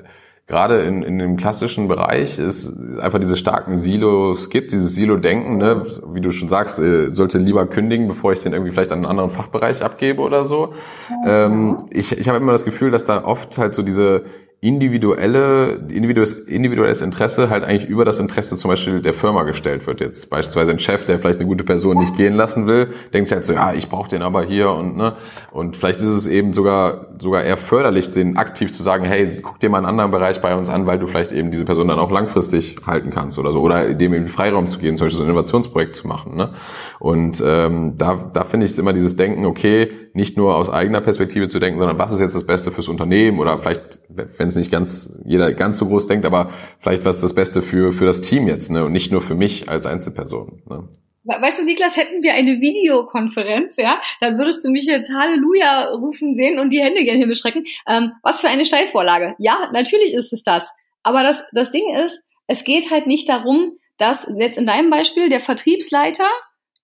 gerade in, in dem klassischen Bereich es einfach diese starken Silos gibt, dieses Silo-Denken, ne? wie du schon sagst, äh, sollte lieber kündigen, bevor ich den irgendwie vielleicht an einen anderen Fachbereich abgebe oder so. Ähm, ich ich habe immer das Gefühl, dass da oft halt so diese individuelle, individuelles, individuelles Interesse halt eigentlich über das Interesse zum Beispiel der Firma gestellt wird. Jetzt beispielsweise ein Chef, der vielleicht eine gute Person nicht gehen lassen will, denkt sich halt so, ja, ich brauche den aber hier und ne. Und vielleicht ist es eben sogar sogar eher förderlich, den aktiv zu sagen, hey, guck dir mal einen anderen Bereich bei uns an, weil du vielleicht eben diese Person dann auch langfristig halten kannst oder so. Oder dem eben Freiraum zu geben, zum Beispiel so ein Innovationsprojekt zu machen. Ne? Und ähm, da, da finde ich es immer dieses Denken, okay, nicht nur aus eigener Perspektive zu denken, sondern was ist jetzt das Beste fürs Unternehmen oder vielleicht, wenn es nicht ganz jeder ganz so groß denkt, aber vielleicht was ist das Beste für für das Team jetzt, ne? Und nicht nur für mich als Einzelperson. Ne? Weißt du, Niklas, hätten wir eine Videokonferenz, ja, dann würdest du mich jetzt Halleluja rufen sehen und die Hände gerne hinbeschrecken. Ähm, was für eine Steilvorlage. Ja, natürlich ist es das. Aber das, das Ding ist, es geht halt nicht darum, dass jetzt in deinem Beispiel der Vertriebsleiter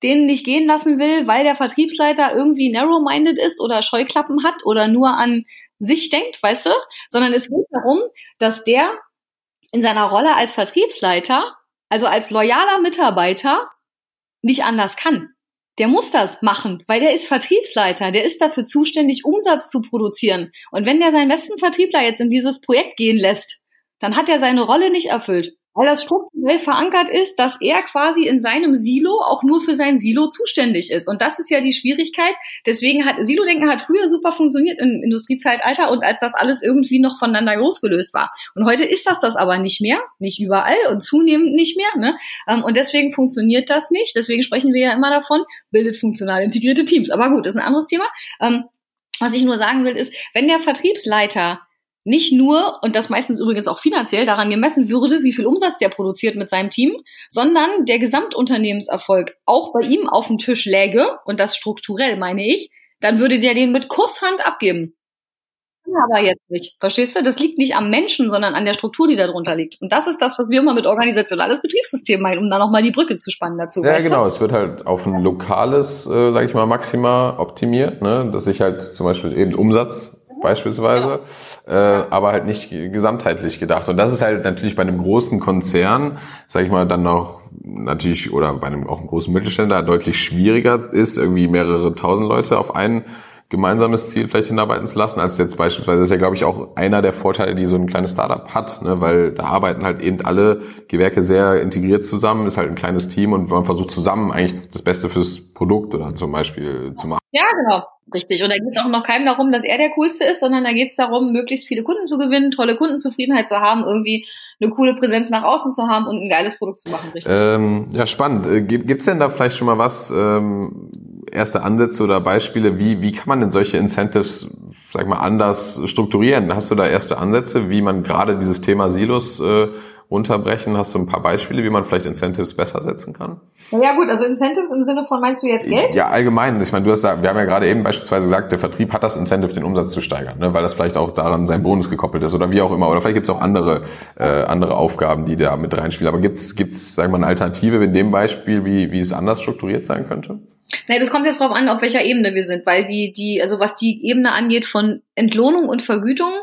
den nicht gehen lassen will, weil der Vertriebsleiter irgendwie narrow-minded ist oder Scheuklappen hat oder nur an sich denkt, weißt du? Sondern es geht darum, dass der in seiner Rolle als Vertriebsleiter, also als loyaler Mitarbeiter, nicht anders kann. Der muss das machen, weil der ist Vertriebsleiter, der ist dafür zuständig, Umsatz zu produzieren. Und wenn der seinen besten Vertriebler jetzt in dieses Projekt gehen lässt, dann hat er seine Rolle nicht erfüllt weil das strukturell verankert ist, dass er quasi in seinem Silo auch nur für sein Silo zuständig ist. Und das ist ja die Schwierigkeit. Deswegen hat Silo-Denken hat früher super funktioniert im Industriezeitalter und als das alles irgendwie noch voneinander losgelöst war. Und heute ist das das aber nicht mehr, nicht überall und zunehmend nicht mehr. Ne? Ähm, und deswegen funktioniert das nicht. Deswegen sprechen wir ja immer davon, bildet funktional integrierte Teams. Aber gut, ist ein anderes Thema. Ähm, was ich nur sagen will, ist, wenn der Vertriebsleiter nicht nur, und das meistens übrigens auch finanziell, daran gemessen würde, wie viel Umsatz der produziert mit seinem Team, sondern der Gesamtunternehmenserfolg auch bei ihm auf dem Tisch läge, und das strukturell meine ich, dann würde der den mit Kusshand abgeben. Aber jetzt nicht. Verstehst du? Das liegt nicht am Menschen, sondern an der Struktur, die darunter liegt. Und das ist das, was wir immer mit organisationales Betriebssystem meinen, um da nochmal die Brücke zu spannen dazu. Ja, genau. Du? Es wird halt auf ein lokales, äh, sage ich mal, Maxima optimiert, ne? dass ich halt zum Beispiel eben Umsatz beispielsweise, ja. äh, aber halt nicht gesamtheitlich gedacht. Und das ist halt natürlich bei einem großen Konzern, sage ich mal, dann noch natürlich oder bei einem auch einem großen Mittelständler deutlich schwieriger ist, irgendwie mehrere tausend Leute auf einen gemeinsames Ziel vielleicht hinarbeiten zu lassen, als jetzt beispielsweise, das ist ja, glaube ich, auch einer der Vorteile, die so ein kleines Startup hat, ne? weil da arbeiten halt eben alle Gewerke sehr integriert zusammen, ist halt ein kleines Team und man versucht zusammen eigentlich das Beste fürs Produkt oder zum Beispiel zu machen. Ja, genau. Richtig. Und da geht es auch noch keinem darum, dass er der Coolste ist, sondern da geht es darum, möglichst viele Kunden zu gewinnen, tolle Kundenzufriedenheit zu haben, irgendwie eine coole Präsenz nach außen zu haben und ein geiles Produkt zu machen. Richtig. Ähm, ja, spannend. Äh, Gibt es denn da vielleicht schon mal was, ähm, erste Ansätze oder Beispiele, wie, wie kann man denn solche Incentives, sag mal, anders strukturieren? Hast du da erste Ansätze, wie man gerade dieses Thema Silos äh, runterbrechen? Hast du ein paar Beispiele, wie man vielleicht Incentives besser setzen kann? Ja gut, also Incentives im Sinne von, meinst du jetzt Geld? Ja, allgemein. Ich meine, du hast da, wir haben ja gerade eben beispielsweise gesagt, der Vertrieb hat das Incentive, den Umsatz zu steigern, ne? weil das vielleicht auch daran sein Bonus gekoppelt ist oder wie auch immer. Oder vielleicht gibt es auch andere, äh, andere Aufgaben, die da mit reinspielen. Aber gibt es, gibt's, sagen wir mal, eine Alternative in dem Beispiel, wie, wie es anders strukturiert sein könnte? Nee, das kommt jetzt drauf an, auf welcher Ebene wir sind, weil die, die, also was die Ebene angeht von Entlohnung und Vergütung, äh,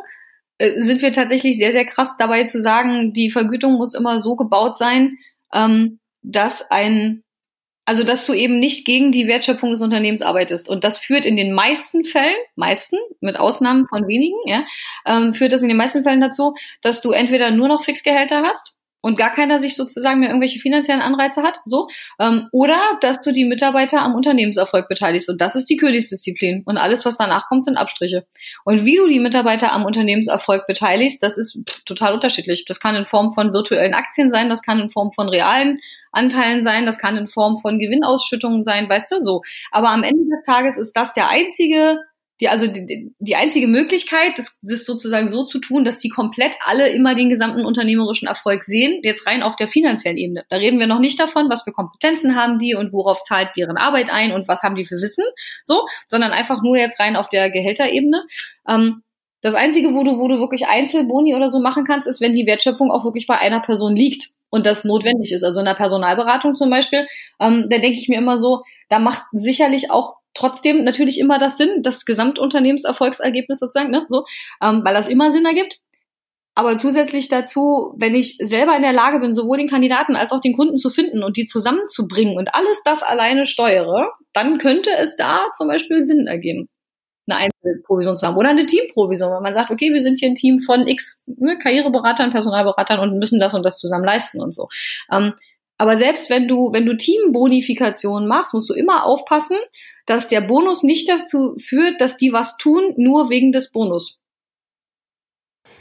sind wir tatsächlich sehr, sehr krass dabei zu sagen, die Vergütung muss immer so gebaut sein, ähm, dass ein, also dass du eben nicht gegen die Wertschöpfung des Unternehmens arbeitest. Und das führt in den meisten Fällen, meisten, mit Ausnahmen von wenigen, ja, ähm, führt das in den meisten Fällen dazu, dass du entweder nur noch Fixgehälter hast und gar keiner sich sozusagen mehr irgendwelche finanziellen Anreize hat, so, ähm, oder dass du die Mitarbeiter am Unternehmenserfolg beteiligst und das ist die Königsdisziplin und alles, was danach kommt, sind Abstriche. Und wie du die Mitarbeiter am Unternehmenserfolg beteiligst, das ist total unterschiedlich. Das kann in Form von virtuellen Aktien sein, das kann in Form von realen Anteilen sein, das kann in Form von Gewinnausschüttungen sein, weißt du, so. Aber am Ende des Tages ist das der einzige die, also die, die einzige Möglichkeit, das, das sozusagen so zu tun, dass die komplett alle immer den gesamten unternehmerischen Erfolg sehen, jetzt rein auf der finanziellen Ebene. Da reden wir noch nicht davon, was für Kompetenzen haben die und worauf zahlt deren Arbeit ein und was haben die für Wissen, so, sondern einfach nur jetzt rein auf der Gehälterebene. Ähm, das Einzige, wo du, wo du wirklich Einzelboni oder so machen kannst, ist, wenn die Wertschöpfung auch wirklich bei einer Person liegt und das notwendig ist. Also in der Personalberatung zum Beispiel, ähm, da denke ich mir immer so, da macht sicherlich auch trotzdem natürlich immer das Sinn, das Gesamtunternehmenserfolgsergebnis sozusagen, ne, so, ähm, weil das immer Sinn ergibt. Aber zusätzlich dazu, wenn ich selber in der Lage bin, sowohl den Kandidaten als auch den Kunden zu finden und die zusammenzubringen und alles das alleine steuere, dann könnte es da zum Beispiel Sinn ergeben, eine Einzelprovision zu haben oder eine Teamprovision, weil man sagt, okay, wir sind hier ein Team von X ne, Karriereberatern, Personalberatern und müssen das und das zusammen leisten und so. Ähm, aber selbst wenn du, wenn du Teambonifikation machst, musst du immer aufpassen, dass der Bonus nicht dazu führt, dass die was tun, nur wegen des Bonus.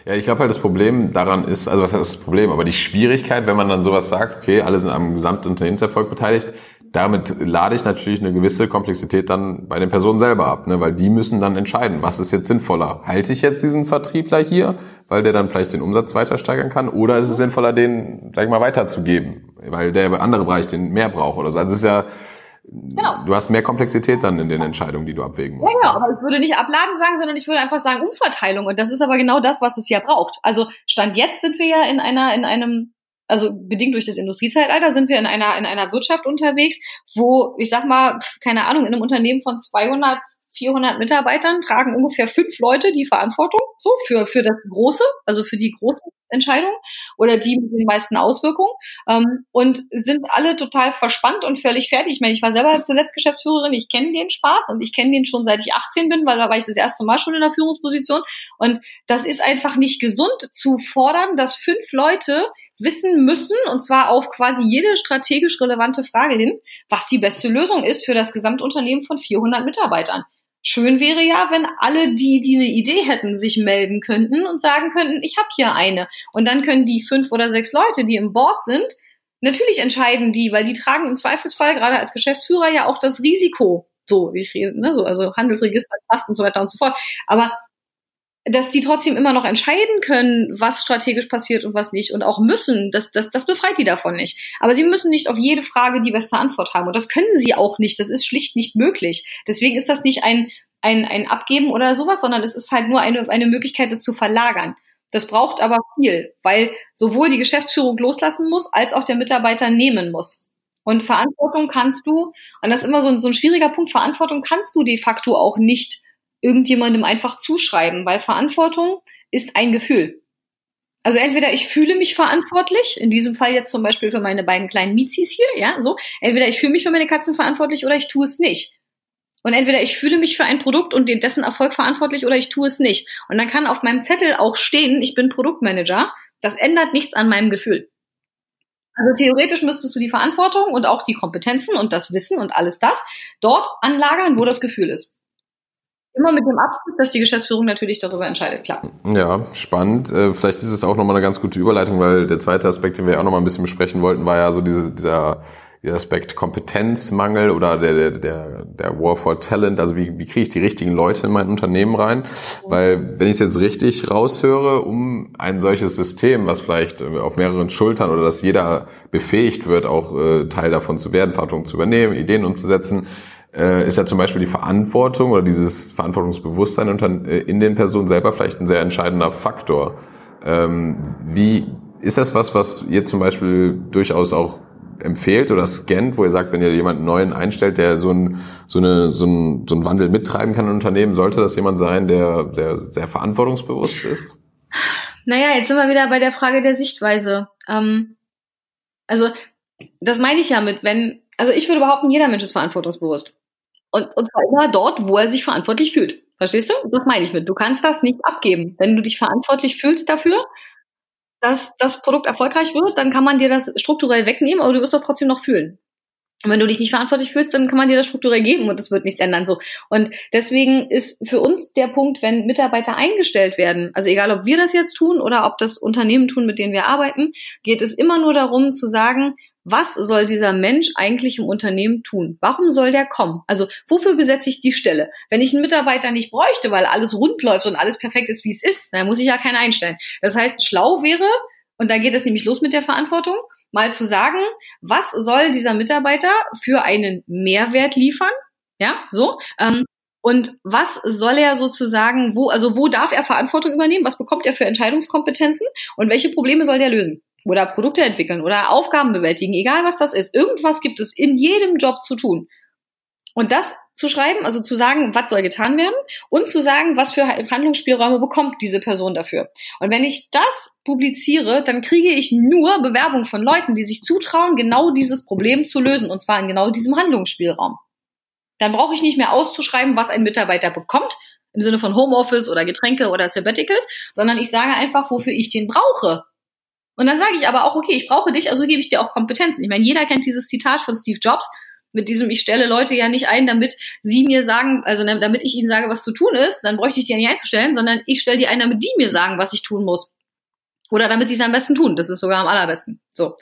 Ja, ich glaube halt, das Problem daran ist, also was heißt das Problem, aber die Schwierigkeit, wenn man dann sowas sagt, okay, alle sind am Gesamtunternehmenserfolg beteiligt, damit lade ich natürlich eine gewisse Komplexität dann bei den Personen selber ab, ne? weil die müssen dann entscheiden, was ist jetzt sinnvoller. Halte ich jetzt diesen Vertriebler hier, weil der dann vielleicht den Umsatz weiter steigern kann, oder ist es sinnvoller, den, sag ich mal, weiterzugeben, weil der andere Bereich den mehr braucht oder so. Also es ist ja, Genau. Du hast mehr Komplexität dann in den Entscheidungen, die du abwägen musst. Ja, ja, aber ich würde nicht abladen sagen, sondern ich würde einfach sagen Umverteilung. Und das ist aber genau das, was es ja braucht. Also Stand jetzt sind wir ja in einer, in einem also bedingt durch das Industriezeitalter sind wir in einer in einer Wirtschaft unterwegs, wo ich sag mal keine Ahnung in einem Unternehmen von 200 400 Mitarbeitern tragen ungefähr fünf Leute die Verantwortung so für für das große, also für die große Entscheidung oder die mit den meisten Auswirkungen ähm, und sind alle total verspannt und völlig fertig. Ich meine, ich war selber zuletzt Geschäftsführerin, ich kenne den Spaß und ich kenne den schon seit ich 18 bin, weil da war ich das erste Mal schon in der Führungsposition und das ist einfach nicht gesund zu fordern, dass fünf Leute wissen müssen und zwar auf quasi jede strategisch relevante Frage hin, was die beste Lösung ist für das Gesamtunternehmen von 400 Mitarbeitern. Schön wäre ja, wenn alle die, die eine Idee hätten, sich melden könnten und sagen könnten, ich habe hier eine. Und dann können die fünf oder sechs Leute, die im Board sind, natürlich entscheiden die, weil die tragen im Zweifelsfall gerade als Geschäftsführer ja auch das Risiko. So, ich rede, ne, so, also Handelsregister, Pasten und so weiter und so fort. Aber dass die trotzdem immer noch entscheiden können, was strategisch passiert und was nicht und auch müssen, das, das, das befreit die davon nicht. Aber sie müssen nicht auf jede Frage die beste Antwort haben und das können sie auch nicht. Das ist schlicht nicht möglich. Deswegen ist das nicht ein, ein, ein Abgeben oder sowas, sondern es ist halt nur eine, eine Möglichkeit, das zu verlagern. Das braucht aber viel, weil sowohl die Geschäftsführung loslassen muss, als auch der Mitarbeiter nehmen muss. Und Verantwortung kannst du, und das ist immer so ein, so ein schwieriger Punkt, Verantwortung kannst du de facto auch nicht irgendjemandem einfach zuschreiben, weil Verantwortung ist ein Gefühl. Also entweder ich fühle mich verantwortlich, in diesem Fall jetzt zum Beispiel für meine beiden kleinen Mizis hier, ja, so. Entweder ich fühle mich für meine Katzen verantwortlich oder ich tue es nicht. Und entweder ich fühle mich für ein Produkt und dessen Erfolg verantwortlich oder ich tue es nicht. Und dann kann auf meinem Zettel auch stehen, ich bin Produktmanager. Das ändert nichts an meinem Gefühl. Also theoretisch müsstest du die Verantwortung und auch die Kompetenzen und das Wissen und alles das dort anlagern, wo das Gefühl ist. Immer mit dem Abschluss, dass die Geschäftsführung natürlich darüber entscheidet, klar. Ja, spannend. Äh, vielleicht ist es auch nochmal eine ganz gute Überleitung, weil der zweite Aspekt, den wir auch nochmal ein bisschen besprechen wollten, war ja so diese, dieser, Aspekt Kompetenzmangel oder der, der, der, der War for Talent. Also wie, wie kriege ich die richtigen Leute in mein Unternehmen rein? Weil wenn ich es jetzt richtig raushöre, um ein solches System, was vielleicht auf mehreren Schultern oder dass jeder befähigt wird, auch äh, Teil davon zu werden, Verantwortung zu übernehmen, Ideen umzusetzen, äh, ist ja zum Beispiel die Verantwortung oder dieses Verantwortungsbewusstsein äh, in den Personen selber vielleicht ein sehr entscheidender Faktor. Ähm, wie ist das was, was ihr zum Beispiel durchaus auch empfehlt oder scannt, wo ihr sagt, wenn ihr jemanden neuen einstellt, der so, ein, so, eine, so, ein, so einen Wandel mittreiben kann im Unternehmen, sollte das jemand sein, der sehr, sehr verantwortungsbewusst ist? Naja, jetzt sind wir wieder bei der Frage der Sichtweise. Ähm, also, das meine ich ja mit, wenn, also ich würde behaupten, jeder Mensch ist verantwortungsbewusst. Und, und zwar immer dort, wo er sich verantwortlich fühlt. Verstehst du? Das meine ich mit. Du kannst das nicht abgeben. Wenn du dich verantwortlich fühlst dafür, dass das Produkt erfolgreich wird, dann kann man dir das strukturell wegnehmen, aber du wirst das trotzdem noch fühlen. Und wenn du dich nicht verantwortlich fühlst, dann kann man dir das strukturell geben und es wird nichts ändern. So. Und deswegen ist für uns der Punkt, wenn Mitarbeiter eingestellt werden, also egal ob wir das jetzt tun oder ob das Unternehmen tun, mit denen wir arbeiten, geht es immer nur darum zu sagen, was soll dieser Mensch eigentlich im Unternehmen tun? Warum soll der kommen? Also wofür besetze ich die Stelle? Wenn ich einen Mitarbeiter nicht bräuchte, weil alles rund läuft und alles perfekt ist, wie es ist, dann muss ich ja keinen einstellen. Das heißt, schlau wäre, und da geht es nämlich los mit der Verantwortung, mal zu sagen, was soll dieser Mitarbeiter für einen Mehrwert liefern? Ja, so. Ähm, und was soll er sozusagen, wo, also wo darf er Verantwortung übernehmen? Was bekommt er für Entscheidungskompetenzen? Und welche Probleme soll der lösen? Oder Produkte entwickeln oder Aufgaben bewältigen, egal was das ist. Irgendwas gibt es in jedem Job zu tun. Und das zu schreiben, also zu sagen, was soll getan werden und zu sagen, was für Handlungsspielräume bekommt diese Person dafür. Und wenn ich das publiziere, dann kriege ich nur Bewerbungen von Leuten, die sich zutrauen, genau dieses Problem zu lösen und zwar in genau diesem Handlungsspielraum. Dann brauche ich nicht mehr auszuschreiben, was ein Mitarbeiter bekommt, im Sinne von Homeoffice oder Getränke oder Sabbaticals, sondern ich sage einfach, wofür ich den brauche. Und dann sage ich aber auch, okay, ich brauche dich, also gebe ich dir auch Kompetenzen. Ich meine, jeder kennt dieses Zitat von Steve Jobs, mit diesem, ich stelle Leute ja nicht ein, damit sie mir sagen, also damit ich ihnen sage, was zu tun ist, dann bräuchte ich die ja nicht einzustellen, sondern ich stelle die ein, damit die mir sagen, was ich tun muss. Oder damit sie es am besten tun. Das ist sogar am allerbesten. So.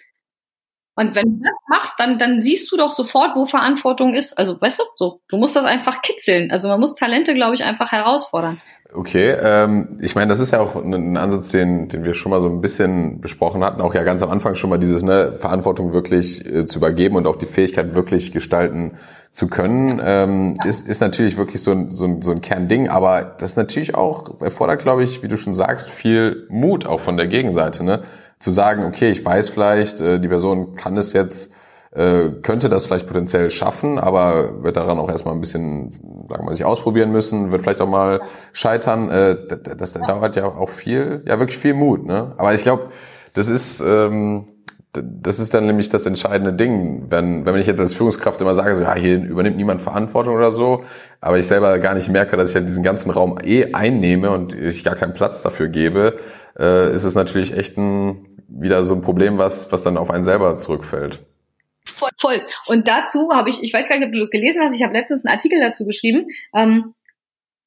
Und wenn du das machst, dann, dann siehst du doch sofort, wo Verantwortung ist. Also, weißt du, so, du musst das einfach kitzeln. Also man muss Talente, glaube ich, einfach herausfordern. Okay, ähm, ich meine, das ist ja auch ein Ansatz, den, den wir schon mal so ein bisschen besprochen hatten, auch ja ganz am Anfang schon mal dieses ne, Verantwortung wirklich äh, zu übergeben und auch die Fähigkeit wirklich gestalten zu können, ähm, ja. ist, ist natürlich wirklich so ein, so, ein, so ein Kernding, aber das natürlich auch erfordert, glaube ich, wie du schon sagst, viel Mut auch von der Gegenseite, ne? Zu sagen, okay, ich weiß vielleicht, äh, die Person kann es jetzt äh, könnte das vielleicht potenziell schaffen, aber wird daran auch erstmal ein bisschen, sagen wir mal, sich ausprobieren müssen, wird vielleicht auch mal scheitern. Äh, das, das dauert ja auch viel, ja wirklich viel Mut. Ne? Aber ich glaube, das ist ähm, das ist dann nämlich das entscheidende Ding, wenn, wenn ich jetzt als Führungskraft immer sage, so, ja, hier übernimmt niemand Verantwortung oder so, aber ich selber gar nicht merke, dass ich ja diesen ganzen Raum eh einnehme und ich gar keinen Platz dafür gebe, äh, ist es natürlich echt ein, wieder so ein Problem, was, was dann auf einen selber zurückfällt. Voll, voll. Und dazu habe ich, ich weiß gar nicht, ob du das gelesen hast, ich habe letztens einen Artikel dazu geschrieben, ähm,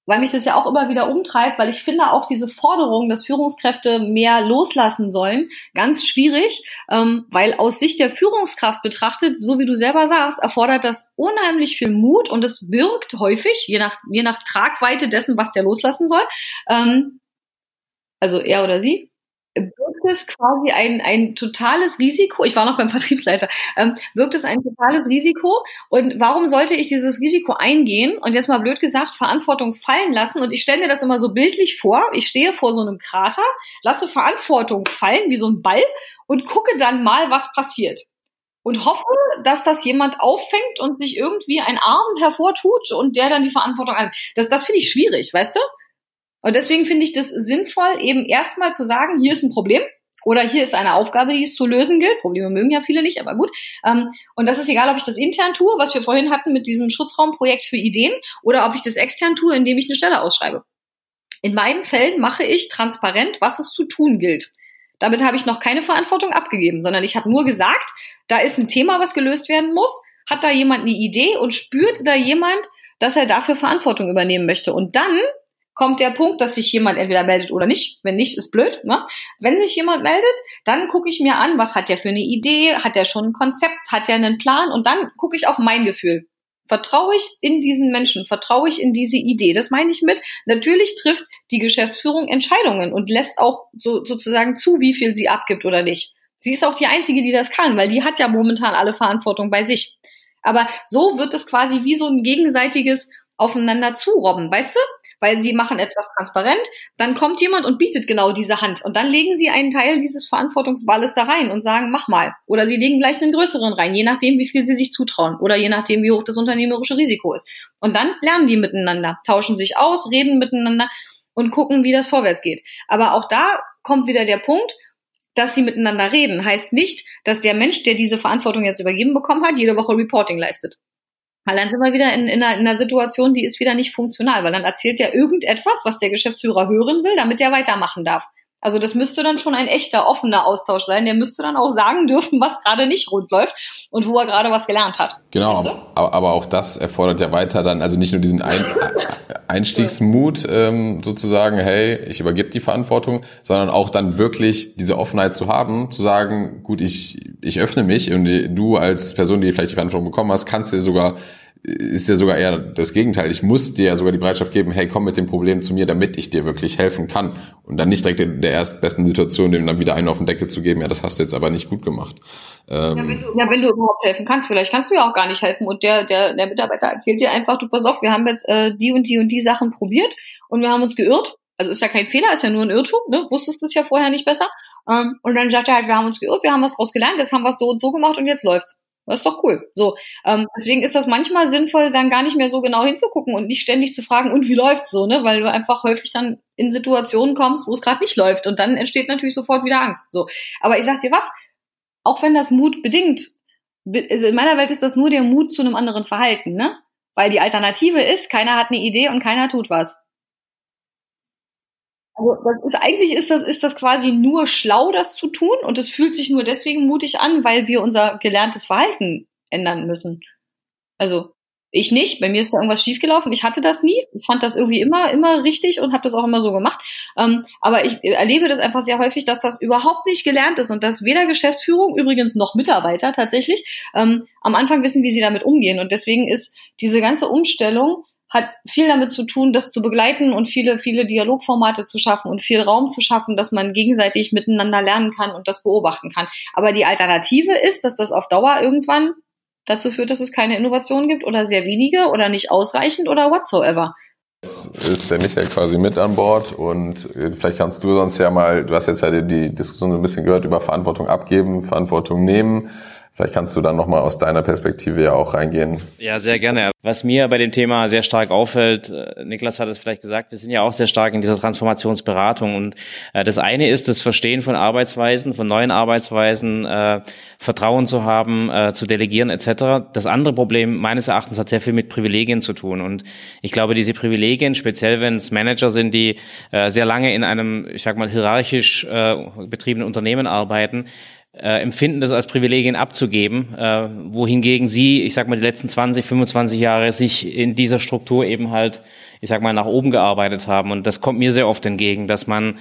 weil mich das ja auch immer wieder umtreibt, weil ich finde auch diese Forderung, dass Führungskräfte mehr loslassen sollen, ganz schwierig, ähm, weil aus Sicht der Führungskraft betrachtet, so wie du selber sagst, erfordert das unheimlich viel Mut und es birgt häufig, je nach, je nach Tragweite dessen, was der loslassen soll, ähm, also er oder sie, wirkt es quasi ein, ein totales Risiko, ich war noch beim Vertriebsleiter, ähm, wirkt es ein totales Risiko? Und warum sollte ich dieses Risiko eingehen und jetzt mal blöd gesagt Verantwortung fallen lassen? Und ich stelle mir das immer so bildlich vor, ich stehe vor so einem Krater, lasse Verantwortung fallen wie so ein Ball und gucke dann mal, was passiert. Und hoffe, dass das jemand auffängt und sich irgendwie ein Arm hervortut und der dann die Verantwortung an. Das, das finde ich schwierig, weißt du? Und deswegen finde ich das sinnvoll, eben erstmal zu sagen, hier ist ein Problem oder hier ist eine Aufgabe, die es zu lösen gilt. Probleme mögen ja viele nicht, aber gut. Ähm, und das ist egal, ob ich das intern tue, was wir vorhin hatten mit diesem Schutzraumprojekt für Ideen, oder ob ich das extern tue, indem ich eine Stelle ausschreibe. In beiden Fällen mache ich transparent, was es zu tun gilt. Damit habe ich noch keine Verantwortung abgegeben, sondern ich habe nur gesagt, da ist ein Thema, was gelöst werden muss. Hat da jemand eine Idee und spürt da jemand, dass er dafür Verantwortung übernehmen möchte? Und dann kommt der Punkt, dass sich jemand entweder meldet oder nicht. Wenn nicht, ist blöd. Ne? Wenn sich jemand meldet, dann gucke ich mir an, was hat der für eine Idee, hat der schon ein Konzept, hat der einen Plan und dann gucke ich auf mein Gefühl. Vertraue ich in diesen Menschen, vertraue ich in diese Idee. Das meine ich mit, natürlich trifft die Geschäftsführung Entscheidungen und lässt auch so, sozusagen zu, wie viel sie abgibt oder nicht. Sie ist auch die Einzige, die das kann, weil die hat ja momentan alle Verantwortung bei sich. Aber so wird es quasi wie so ein gegenseitiges aufeinander zurobben, weißt du? Weil sie machen etwas transparent, dann kommt jemand und bietet genau diese Hand und dann legen sie einen Teil dieses Verantwortungsballes da rein und sagen, mach mal. Oder sie legen gleich einen größeren rein, je nachdem, wie viel sie sich zutrauen oder je nachdem, wie hoch das unternehmerische Risiko ist. Und dann lernen die miteinander, tauschen sich aus, reden miteinander und gucken, wie das vorwärts geht. Aber auch da kommt wieder der Punkt, dass sie miteinander reden, heißt nicht, dass der Mensch, der diese Verantwortung jetzt übergeben bekommen hat, jede Woche Reporting leistet. Weil dann sind wir wieder in, in, einer, in einer Situation, die ist wieder nicht funktional, weil dann erzählt er irgendetwas, was der Geschäftsführer hören will, damit er weitermachen darf. Also das müsste dann schon ein echter, offener Austausch sein. Der müsste dann auch sagen dürfen, was gerade nicht rund läuft und wo er gerade was gelernt hat. Genau, also? aber, auch das erfordert ja weiter dann, also nicht nur diesen ein Einstiegsmut ähm, sozusagen, hey, ich übergebe die Verantwortung, sondern auch dann wirklich diese Offenheit zu haben, zu sagen, gut, ich, ich öffne mich und du als Person, die vielleicht die Verantwortung bekommen hast, kannst dir sogar ist ja sogar eher das Gegenteil. Ich muss dir ja sogar die Bereitschaft geben, hey, komm mit dem Problem zu mir, damit ich dir wirklich helfen kann. Und dann nicht direkt in der erstbesten Situation dem dann wieder einen auf den Deckel zu geben, ja, das hast du jetzt aber nicht gut gemacht. Ähm, ja, wenn du, ja, wenn du überhaupt helfen kannst, vielleicht kannst du ja auch gar nicht helfen. Und der, der, der Mitarbeiter erzählt dir einfach, du pass auf, wir haben jetzt äh, die und die und die Sachen probiert und wir haben uns geirrt. Also ist ja kein Fehler, ist ja nur ein Irrtum, ne? Wusstest du es ja vorher nicht besser. Ähm, und dann sagt er halt, wir haben uns geirrt, wir haben was draus gelernt, jetzt haben wir es so und so gemacht und jetzt läuft's. Das ist doch cool. So, ähm, deswegen ist das manchmal sinnvoll, dann gar nicht mehr so genau hinzugucken und nicht ständig zu fragen, und wie läuft's so, ne? Weil du einfach häufig dann in Situationen kommst, wo es gerade nicht läuft und dann entsteht natürlich sofort wieder Angst. So, aber ich sag dir was, auch wenn das Mut bedingt, also in meiner Welt ist das nur der Mut zu einem anderen Verhalten, ne? Weil die Alternative ist, keiner hat eine Idee und keiner tut was. Also das ist eigentlich ist das ist das quasi nur schlau, das zu tun und es fühlt sich nur deswegen mutig an, weil wir unser gelerntes Verhalten ändern müssen. Also ich nicht, bei mir ist da irgendwas schiefgelaufen. Ich hatte das nie. Ich fand das irgendwie immer immer richtig und habe das auch immer so gemacht. Ähm, aber ich erlebe das einfach sehr häufig, dass das überhaupt nicht gelernt ist und dass weder Geschäftsführung übrigens noch Mitarbeiter tatsächlich ähm, am Anfang wissen, wie sie damit umgehen. Und deswegen ist diese ganze Umstellung hat viel damit zu tun, das zu begleiten und viele, viele Dialogformate zu schaffen und viel Raum zu schaffen, dass man gegenseitig miteinander lernen kann und das beobachten kann. Aber die Alternative ist, dass das auf Dauer irgendwann dazu führt, dass es keine Innovation gibt oder sehr wenige oder nicht ausreichend oder whatsoever. Jetzt ist der Michael quasi mit an Bord und äh, vielleicht kannst du sonst ja mal, du hast jetzt ja die, Diskussion so ein bisschen gehört über Verantwortung abgeben, Verantwortung nehmen. Vielleicht kannst du dann nochmal aus deiner Perspektive ja auch reingehen. Ja, sehr gerne. Was mir bei dem Thema sehr stark auffällt, äh, Niklas hat es vielleicht gesagt, wir sind ja auch sehr stark in dieser Transformationsberatung. Und äh, das eine ist das Verstehen von Arbeitsweisen, von neuen Arbeitsweisen, äh, Vertrauen zu haben, zu delegieren etc. Das andere Problem meines Erachtens hat sehr viel mit Privilegien zu tun. Und ich glaube, diese Privilegien, speziell wenn es Manager sind, die sehr lange in einem, ich sag mal, hierarchisch betriebenen Unternehmen arbeiten, äh, empfinden, das als Privilegien abzugeben, äh, wohingegen sie, ich sag mal, die letzten 20, 25 Jahre sich in dieser Struktur eben halt, ich sag mal, nach oben gearbeitet haben. Und das kommt mir sehr oft entgegen, dass man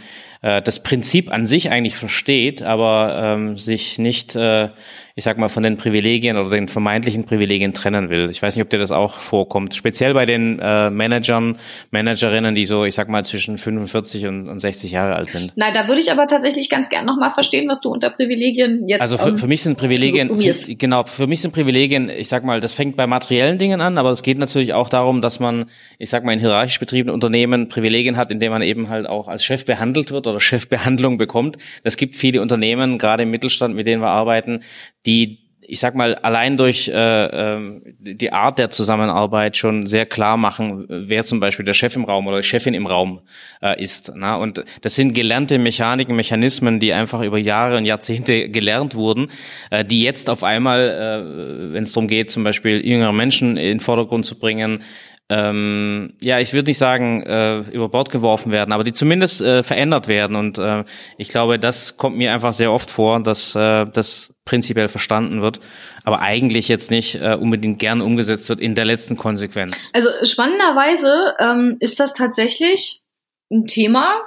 äh, das Prinzip an sich eigentlich versteht, aber ähm, sich nicht, äh, ich sag mal, von den Privilegien oder den vermeintlichen Privilegien trennen will. Ich weiß nicht, ob dir das auch vorkommt. Speziell bei den äh, Managern, Managerinnen, die so, ich sag mal, zwischen 45 und, und 60 Jahre alt sind. Nein, da würde ich aber tatsächlich ganz gern nochmal verstehen, was du unter Privilegien jetzt Also für, ähm, für mich sind Privilegien, für, genau, für mich sind Privilegien, ich sag mal, das fängt bei materiellen Dingen an, aber es geht natürlich auch darum, dass man, ich sag mal, in hierarchisch betriebenen Unternehmen Privilegien hat, indem man eben halt auch als Chef behandelt wird oder Chefbehandlung bekommt. Es gibt viele Unternehmen, gerade im Mittelstand, mit denen wir arbeiten, die ich sag mal, allein durch äh, äh, die Art der Zusammenarbeit schon sehr klar machen, wer zum Beispiel der Chef im Raum oder die Chefin im Raum äh, ist. Na? Und das sind gelernte Mechaniken, Mechanismen, die einfach über Jahre und Jahrzehnte gelernt wurden, äh, die jetzt auf einmal, äh, wenn es darum geht, zum Beispiel jüngere Menschen in den Vordergrund zu bringen, ähm, ja, ich würde nicht sagen, äh, über Bord geworfen werden, aber die zumindest äh, verändert werden. Und äh, ich glaube, das kommt mir einfach sehr oft vor, dass äh, das prinzipiell verstanden wird, aber eigentlich jetzt nicht äh, unbedingt gern umgesetzt wird in der letzten Konsequenz. Also spannenderweise ähm, ist das tatsächlich ein Thema.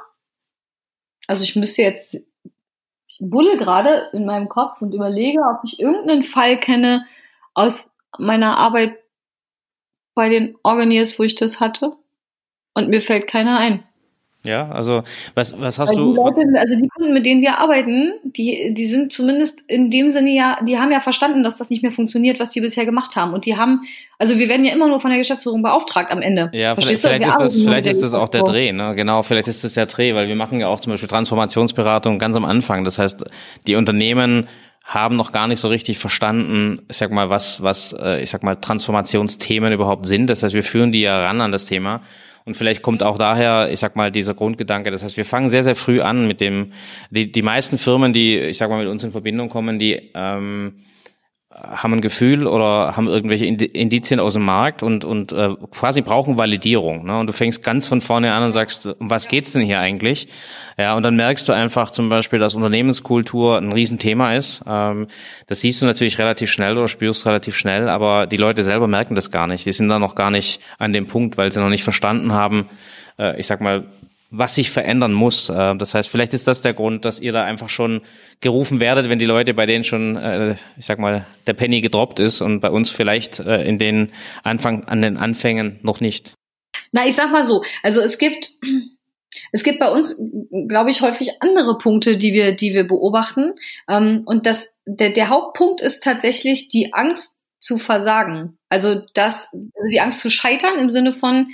Also ich müsste jetzt, bulle gerade in meinem Kopf und überlege, ob ich irgendeinen Fall kenne aus meiner Arbeit bei den Organiers, wo ich das hatte. Und mir fällt keiner ein. Ja, also was, was hast du? Leute, also die Kunden, mit denen wir arbeiten, die, die sind zumindest in dem Sinne ja, die haben ja verstanden, dass das nicht mehr funktioniert, was die bisher gemacht haben. Und die haben, also wir werden ja immer nur von der Geschäftsführung beauftragt am Ende. Ja, vielleicht, vielleicht ist das, vielleicht ist das auch der Dreh, ne? Genau, vielleicht ist das der Dreh, weil wir machen ja auch zum Beispiel Transformationsberatung ganz am Anfang. Das heißt, die Unternehmen haben noch gar nicht so richtig verstanden, ich sag mal, was, was, äh, ich sag mal, Transformationsthemen überhaupt sind. Das heißt, wir führen die ja ran an das Thema. Und vielleicht kommt auch daher, ich sag mal, dieser Grundgedanke. Das heißt, wir fangen sehr, sehr früh an mit dem, die, die meisten Firmen, die, ich sag mal, mit uns in Verbindung kommen, die ähm, haben ein Gefühl oder haben irgendwelche Indizien aus dem Markt und, und äh, quasi brauchen Validierung. Ne? Und du fängst ganz von vorne an und sagst, um was geht's denn hier eigentlich? Ja, und dann merkst du einfach zum Beispiel, dass Unternehmenskultur ein Riesenthema ist. Ähm, das siehst du natürlich relativ schnell oder spürst relativ schnell, aber die Leute selber merken das gar nicht. Die sind da noch gar nicht an dem Punkt, weil sie noch nicht verstanden haben, äh, ich sag mal, was sich verändern muss. Äh, das heißt, vielleicht ist das der Grund, dass ihr da einfach schon gerufen werdet, wenn die Leute bei denen schon, äh, ich sag mal, der Penny gedroppt ist und bei uns vielleicht äh, in den Anfang, an den Anfängen noch nicht. Na, ich sag mal so, also es gibt, es gibt bei uns, glaube ich, häufig andere Punkte, die wir, die wir beobachten. Ähm, und das, der, der Hauptpunkt ist tatsächlich die Angst zu versagen. Also das, also die Angst zu scheitern im Sinne von,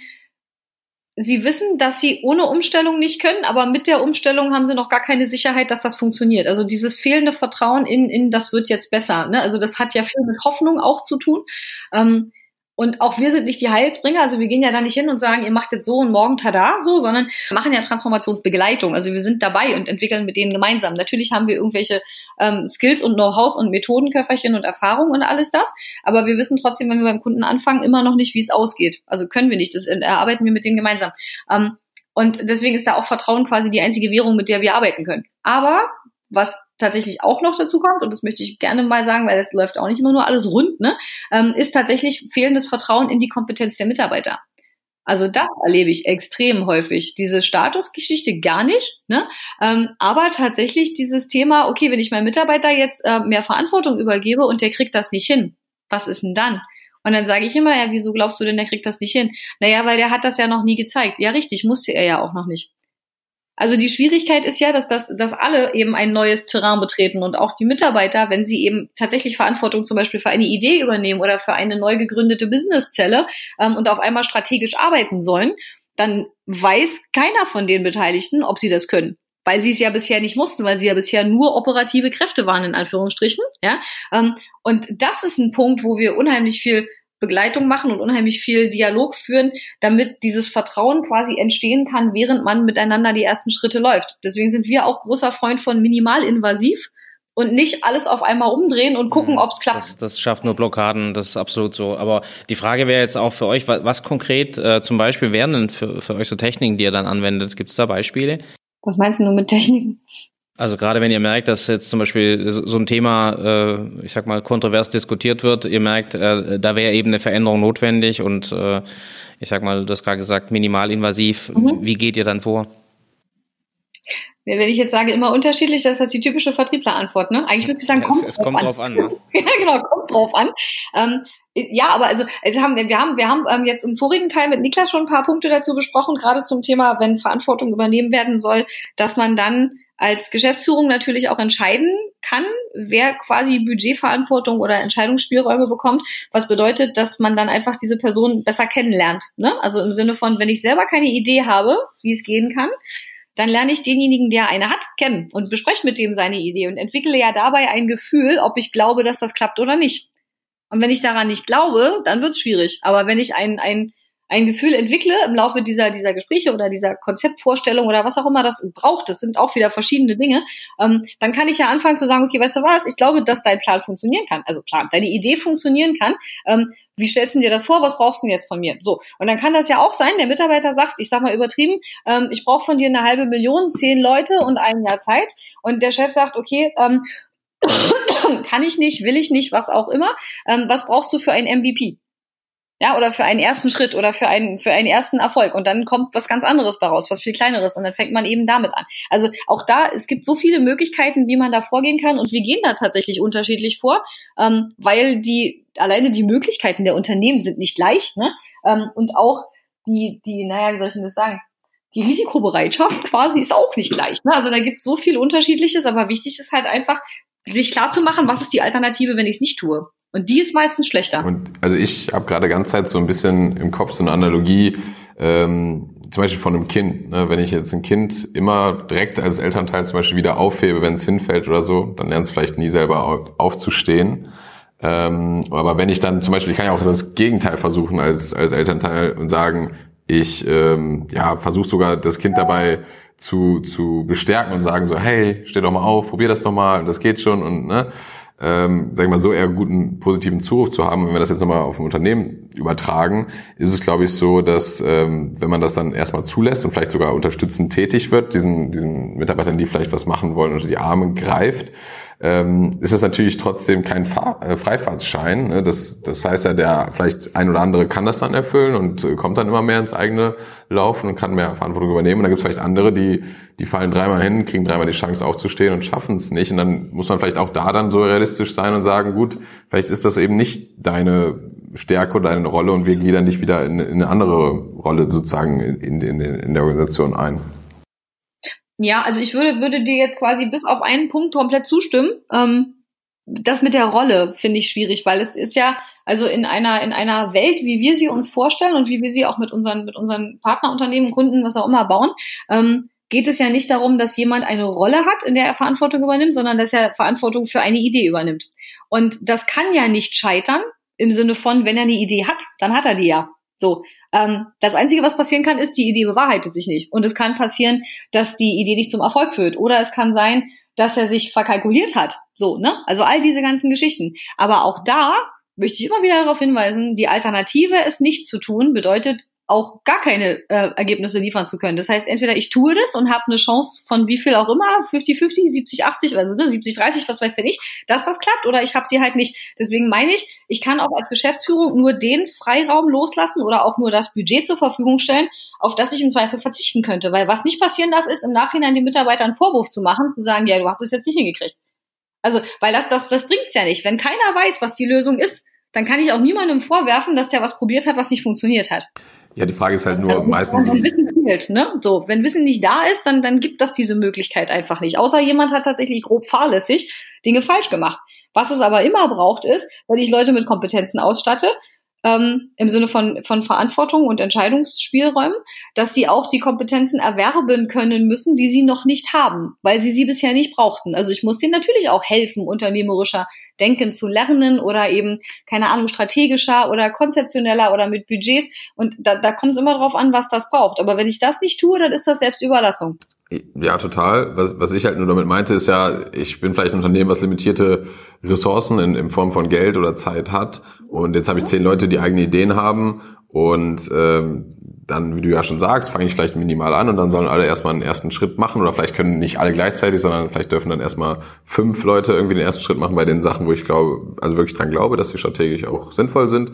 sie wissen, dass sie ohne Umstellung nicht können, aber mit der Umstellung haben sie noch gar keine Sicherheit, dass das funktioniert. Also dieses fehlende Vertrauen in, in das wird jetzt besser. Ne? Also das hat ja viel mit Hoffnung auch zu tun. Ähm, und auch wir sind nicht die Heilsbringer, also wir gehen ja da nicht hin und sagen, ihr macht jetzt so und morgen tada, so, sondern wir machen ja Transformationsbegleitung. Also wir sind dabei und entwickeln mit denen gemeinsam. Natürlich haben wir irgendwelche ähm, Skills und Know-hows und Methodenköfferchen und Erfahrungen und alles das, aber wir wissen trotzdem, wenn wir beim Kunden anfangen, immer noch nicht, wie es ausgeht. Also können wir nicht, das erarbeiten wir mit denen gemeinsam. Ähm, und deswegen ist da auch Vertrauen quasi die einzige Währung, mit der wir arbeiten können. Aber was tatsächlich auch noch dazu kommt, und das möchte ich gerne mal sagen, weil es läuft auch nicht immer nur alles rund, ne, ähm, ist tatsächlich fehlendes Vertrauen in die Kompetenz der Mitarbeiter. Also das erlebe ich extrem häufig. Diese Statusgeschichte gar nicht, ne? Ähm, aber tatsächlich dieses Thema, okay, wenn ich meinem Mitarbeiter jetzt äh, mehr Verantwortung übergebe und der kriegt das nicht hin, was ist denn dann? Und dann sage ich immer, ja, wieso glaubst du denn, der kriegt das nicht hin? Naja, weil der hat das ja noch nie gezeigt. Ja, richtig, musste er ja auch noch nicht. Also die Schwierigkeit ist ja, dass, das, dass alle eben ein neues Terrain betreten und auch die Mitarbeiter, wenn sie eben tatsächlich Verantwortung zum Beispiel für eine Idee übernehmen oder für eine neu gegründete Businesszelle ähm, und auf einmal strategisch arbeiten sollen, dann weiß keiner von den Beteiligten, ob sie das können. Weil sie es ja bisher nicht mussten, weil sie ja bisher nur operative Kräfte waren, in Anführungsstrichen. Ja? Ähm, und das ist ein Punkt, wo wir unheimlich viel Begleitung machen und unheimlich viel Dialog führen, damit dieses Vertrauen quasi entstehen kann, während man miteinander die ersten Schritte läuft. Deswegen sind wir auch großer Freund von minimalinvasiv und nicht alles auf einmal umdrehen und gucken, mhm. ob es klappt. Das, das, schafft nur Blockaden, das ist absolut so. Aber die Frage wäre jetzt auch für euch, was, was konkret äh, zum Beispiel wären denn für, für euch so Techniken, die ihr dann anwendet? Gibt es da Beispiele? Was meinst du nur mit Techniken? Also gerade wenn ihr merkt, dass jetzt zum Beispiel so ein Thema, äh, ich sag mal, kontrovers diskutiert wird, ihr merkt, äh, da wäre eben eine Veränderung notwendig und äh, ich sag mal, du hast gerade gesagt, minimalinvasiv. Mhm. Wie geht ihr dann vor? Wenn ich jetzt sage, immer unterschiedlich, das ist die typische Vertrieblerantwort, ne? Eigentlich würde ich sagen, kommt, es, es kommt drauf an. an ne? ja, genau, kommt drauf an. Ähm, ja, aber also, also haben, wir haben, wir haben ähm, jetzt im vorigen Teil mit Niklas schon ein paar Punkte dazu besprochen, gerade zum Thema, wenn Verantwortung übernehmen werden soll, dass man dann als Geschäftsführung natürlich auch entscheiden kann, wer quasi Budgetverantwortung oder Entscheidungsspielräume bekommt, was bedeutet, dass man dann einfach diese Person besser kennenlernt. Ne? Also im Sinne von, wenn ich selber keine Idee habe, wie es gehen kann, dann lerne ich denjenigen, der eine hat, kennen und bespreche mit dem seine Idee und entwickle ja dabei ein Gefühl, ob ich glaube, dass das klappt oder nicht. Und wenn ich daran nicht glaube, dann wird es schwierig. Aber wenn ich ein, ein ein Gefühl entwickle im Laufe dieser, dieser Gespräche oder dieser Konzeptvorstellung oder was auch immer das braucht, das sind auch wieder verschiedene Dinge, ähm, dann kann ich ja anfangen zu sagen, okay, weißt du was, ich glaube, dass dein Plan funktionieren kann, also Plan, deine Idee funktionieren kann. Ähm, wie stellst du dir das vor? Was brauchst du denn jetzt von mir? So. Und dann kann das ja auch sein, der Mitarbeiter sagt, ich sag mal übertrieben, ähm, ich brauche von dir eine halbe Million, zehn Leute und ein Jahr Zeit. Und der Chef sagt, okay, ähm, kann ich nicht, will ich nicht, was auch immer. Ähm, was brauchst du für ein MVP? Ja, oder für einen ersten Schritt oder für einen, für einen ersten Erfolg. Und dann kommt was ganz anderes bei raus, was viel kleineres. Und dann fängt man eben damit an. Also auch da, es gibt so viele Möglichkeiten, wie man da vorgehen kann. Und wir gehen da tatsächlich unterschiedlich vor, ähm, weil die, alleine die Möglichkeiten der Unternehmen sind nicht gleich, ne? Ähm, und auch die, die, naja, wie soll ich denn das sagen? Die Risikobereitschaft quasi ist auch nicht gleich. Ne? Also da gibt es so viel Unterschiedliches, aber wichtig ist halt einfach, sich klar zu machen, was ist die Alternative, wenn ich es nicht tue. Und die ist meistens schlechter. Und also ich habe gerade ganz Zeit so ein bisschen im Kopf so eine Analogie, ähm, zum Beispiel von einem Kind. Ne? Wenn ich jetzt ein Kind immer direkt als Elternteil zum Beispiel wieder aufhebe, wenn es hinfällt oder so, dann lernt es vielleicht nie selber aufzustehen. Ähm, aber wenn ich dann zum Beispiel, ich kann ja auch das Gegenteil versuchen als, als Elternteil und sagen, ich ähm, ja, versuche sogar das Kind dabei zu, zu bestärken und sagen so, hey, steh doch mal auf, probier das doch mal, das geht schon und ne, ähm, sag ich mal, so eher guten positiven Zuruf zu haben. Wenn wir das jetzt nochmal auf ein Unternehmen übertragen, ist es, glaube ich, so, dass ähm, wenn man das dann erstmal zulässt und vielleicht sogar unterstützend tätig wird, diesen, diesen Mitarbeitern, die vielleicht was machen wollen, unter die Arme greift, ähm, ist das natürlich trotzdem kein Fahr äh, Freifahrtsschein. Ne? Das, das heißt ja, der vielleicht ein oder andere kann das dann erfüllen und äh, kommt dann immer mehr ins eigene Laufen und kann mehr Verantwortung übernehmen. Und dann gibt es vielleicht andere, die, die fallen dreimal hin, kriegen dreimal die Chance aufzustehen und schaffen es nicht. Und dann muss man vielleicht auch da dann so realistisch sein und sagen, gut, vielleicht ist das eben nicht deine Stärke oder deine Rolle und wir gliedern dich wieder in, in eine andere Rolle sozusagen in, in, in der Organisation ein. Ja, also ich würde, würde dir jetzt quasi bis auf einen Punkt komplett zustimmen. Ähm, das mit der Rolle finde ich schwierig, weil es ist ja, also in einer, in einer Welt, wie wir sie uns vorstellen und wie wir sie auch mit unseren, mit unseren Partnerunternehmen, Kunden, was auch immer bauen, ähm, geht es ja nicht darum, dass jemand eine Rolle hat, in der er Verantwortung übernimmt, sondern dass er Verantwortung für eine Idee übernimmt. Und das kann ja nicht scheitern im Sinne von, wenn er eine Idee hat, dann hat er die ja. So, ähm, das Einzige, was passieren kann, ist, die Idee bewahrheitet sich nicht. Und es kann passieren, dass die Idee nicht zum Erfolg führt. Oder es kann sein, dass er sich verkalkuliert hat. So, ne? Also all diese ganzen Geschichten. Aber auch da möchte ich immer wieder darauf hinweisen, die Alternative, es nicht zu tun, bedeutet auch gar keine äh, Ergebnisse liefern zu können. Das heißt, entweder ich tue das und habe eine Chance von wie viel auch immer, 50-50, 70-80, also ne, 70-30, was weiß der nicht, dass das klappt oder ich habe sie halt nicht. Deswegen meine ich, ich kann auch als Geschäftsführung nur den Freiraum loslassen oder auch nur das Budget zur Verfügung stellen, auf das ich im Zweifel verzichten könnte. Weil was nicht passieren darf, ist im Nachhinein den Mitarbeitern einen Vorwurf zu machen, zu sagen, ja, du hast es jetzt nicht hingekriegt. Also, weil das, das, das bringt's ja nicht. Wenn keiner weiß, was die Lösung ist, dann kann ich auch niemandem vorwerfen, dass er was probiert hat, was nicht funktioniert hat. Ja, die Frage ist halt nur also, meistens. Wenn Wissen fehlt, ne? So, wenn Wissen nicht da ist, dann, dann gibt das diese Möglichkeit einfach nicht. Außer jemand hat tatsächlich grob fahrlässig Dinge falsch gemacht. Was es aber immer braucht, ist, wenn ich Leute mit Kompetenzen ausstatte, ähm, im Sinne von, von Verantwortung und Entscheidungsspielräumen, dass sie auch die Kompetenzen erwerben können müssen, die sie noch nicht haben, weil sie sie bisher nicht brauchten. Also ich muss ihnen natürlich auch helfen, unternehmerischer Denken zu lernen oder eben, keine Ahnung, strategischer oder konzeptioneller oder mit Budgets. Und da, da kommt es immer drauf an, was das braucht. Aber wenn ich das nicht tue, dann ist das Selbstüberlassung. Ja, total. Was, was ich halt nur damit meinte, ist ja, ich bin vielleicht ein Unternehmen, was limitierte Ressourcen in, in Form von Geld oder Zeit hat. Und jetzt habe ich zehn Leute, die eigene Ideen haben. Und ähm, dann, wie du ja schon sagst, fange ich vielleicht minimal an und dann sollen alle erstmal einen ersten Schritt machen. Oder vielleicht können nicht alle gleichzeitig, sondern vielleicht dürfen dann erstmal fünf Leute irgendwie den ersten Schritt machen bei den Sachen, wo ich glaube, also wirklich dran glaube, dass sie strategisch auch sinnvoll sind.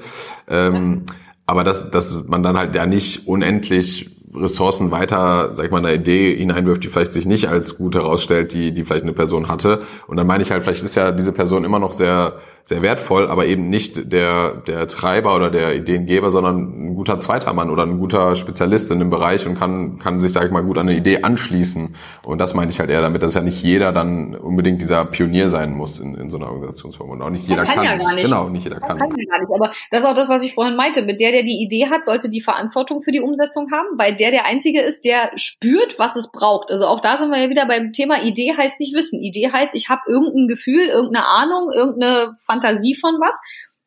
Ähm, aber dass, dass man dann halt ja nicht unendlich Ressourcen weiter, sag ich mal, eine Idee hineinwirft, die vielleicht sich nicht als gut herausstellt, die, die vielleicht eine Person hatte. Und dann meine ich halt, vielleicht ist ja diese Person immer noch sehr sehr wertvoll, aber eben nicht der, der Treiber oder der Ideengeber, sondern ein guter zweiter Mann oder ein guter Spezialist in dem Bereich und kann, kann sich, sage ich mal, gut an eine Idee anschließen. Und das meine ich halt eher damit, dass ja nicht jeder dann unbedingt dieser Pionier sein muss in, in so einer Organisationsform. Und auch nicht jeder kann. kann. Ja gar nicht. Genau, nicht jeder kann. kann ja gar nicht. Aber das ist auch das, was ich vorhin meinte. Mit der, der die Idee hat, sollte die Verantwortung für die Umsetzung haben, weil der der Einzige ist, der spürt, was es braucht. Also auch da sind wir ja wieder beim Thema Idee heißt nicht Wissen. Idee heißt, ich habe irgendein Gefühl, irgendeine Ahnung, irgendeine Fantasie von was.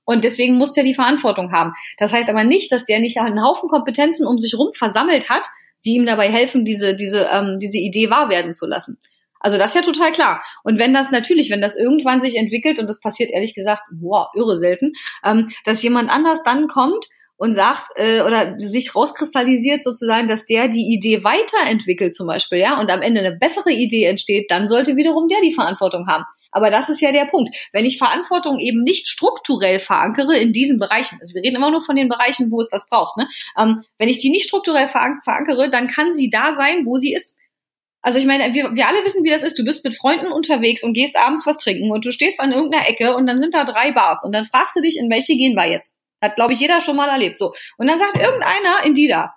Und deswegen muss der die Verantwortung haben. Das heißt aber nicht, dass der nicht einen Haufen Kompetenzen um sich rum versammelt hat, die ihm dabei helfen, diese, diese, ähm, diese Idee wahr werden zu lassen. Also das ist ja total klar. Und wenn das natürlich, wenn das irgendwann sich entwickelt, und das passiert ehrlich gesagt, boah, irre selten, ähm, dass jemand anders dann kommt und sagt äh, oder sich rauskristallisiert sozusagen, dass der die Idee weiterentwickelt zum Beispiel, ja, und am Ende eine bessere Idee entsteht, dann sollte wiederum der die Verantwortung haben. Aber das ist ja der Punkt. Wenn ich Verantwortung eben nicht strukturell verankere in diesen Bereichen, also wir reden immer nur von den Bereichen, wo es das braucht, ne? Ähm, wenn ich die nicht strukturell verankere, dann kann sie da sein, wo sie ist. Also ich meine, wir, wir alle wissen, wie das ist. Du bist mit Freunden unterwegs und gehst abends was trinken und du stehst an irgendeiner Ecke und dann sind da drei Bars und dann fragst du dich, in welche gehen wir jetzt? Hat, glaube ich, jeder schon mal erlebt. So. Und dann sagt irgendeiner in die da.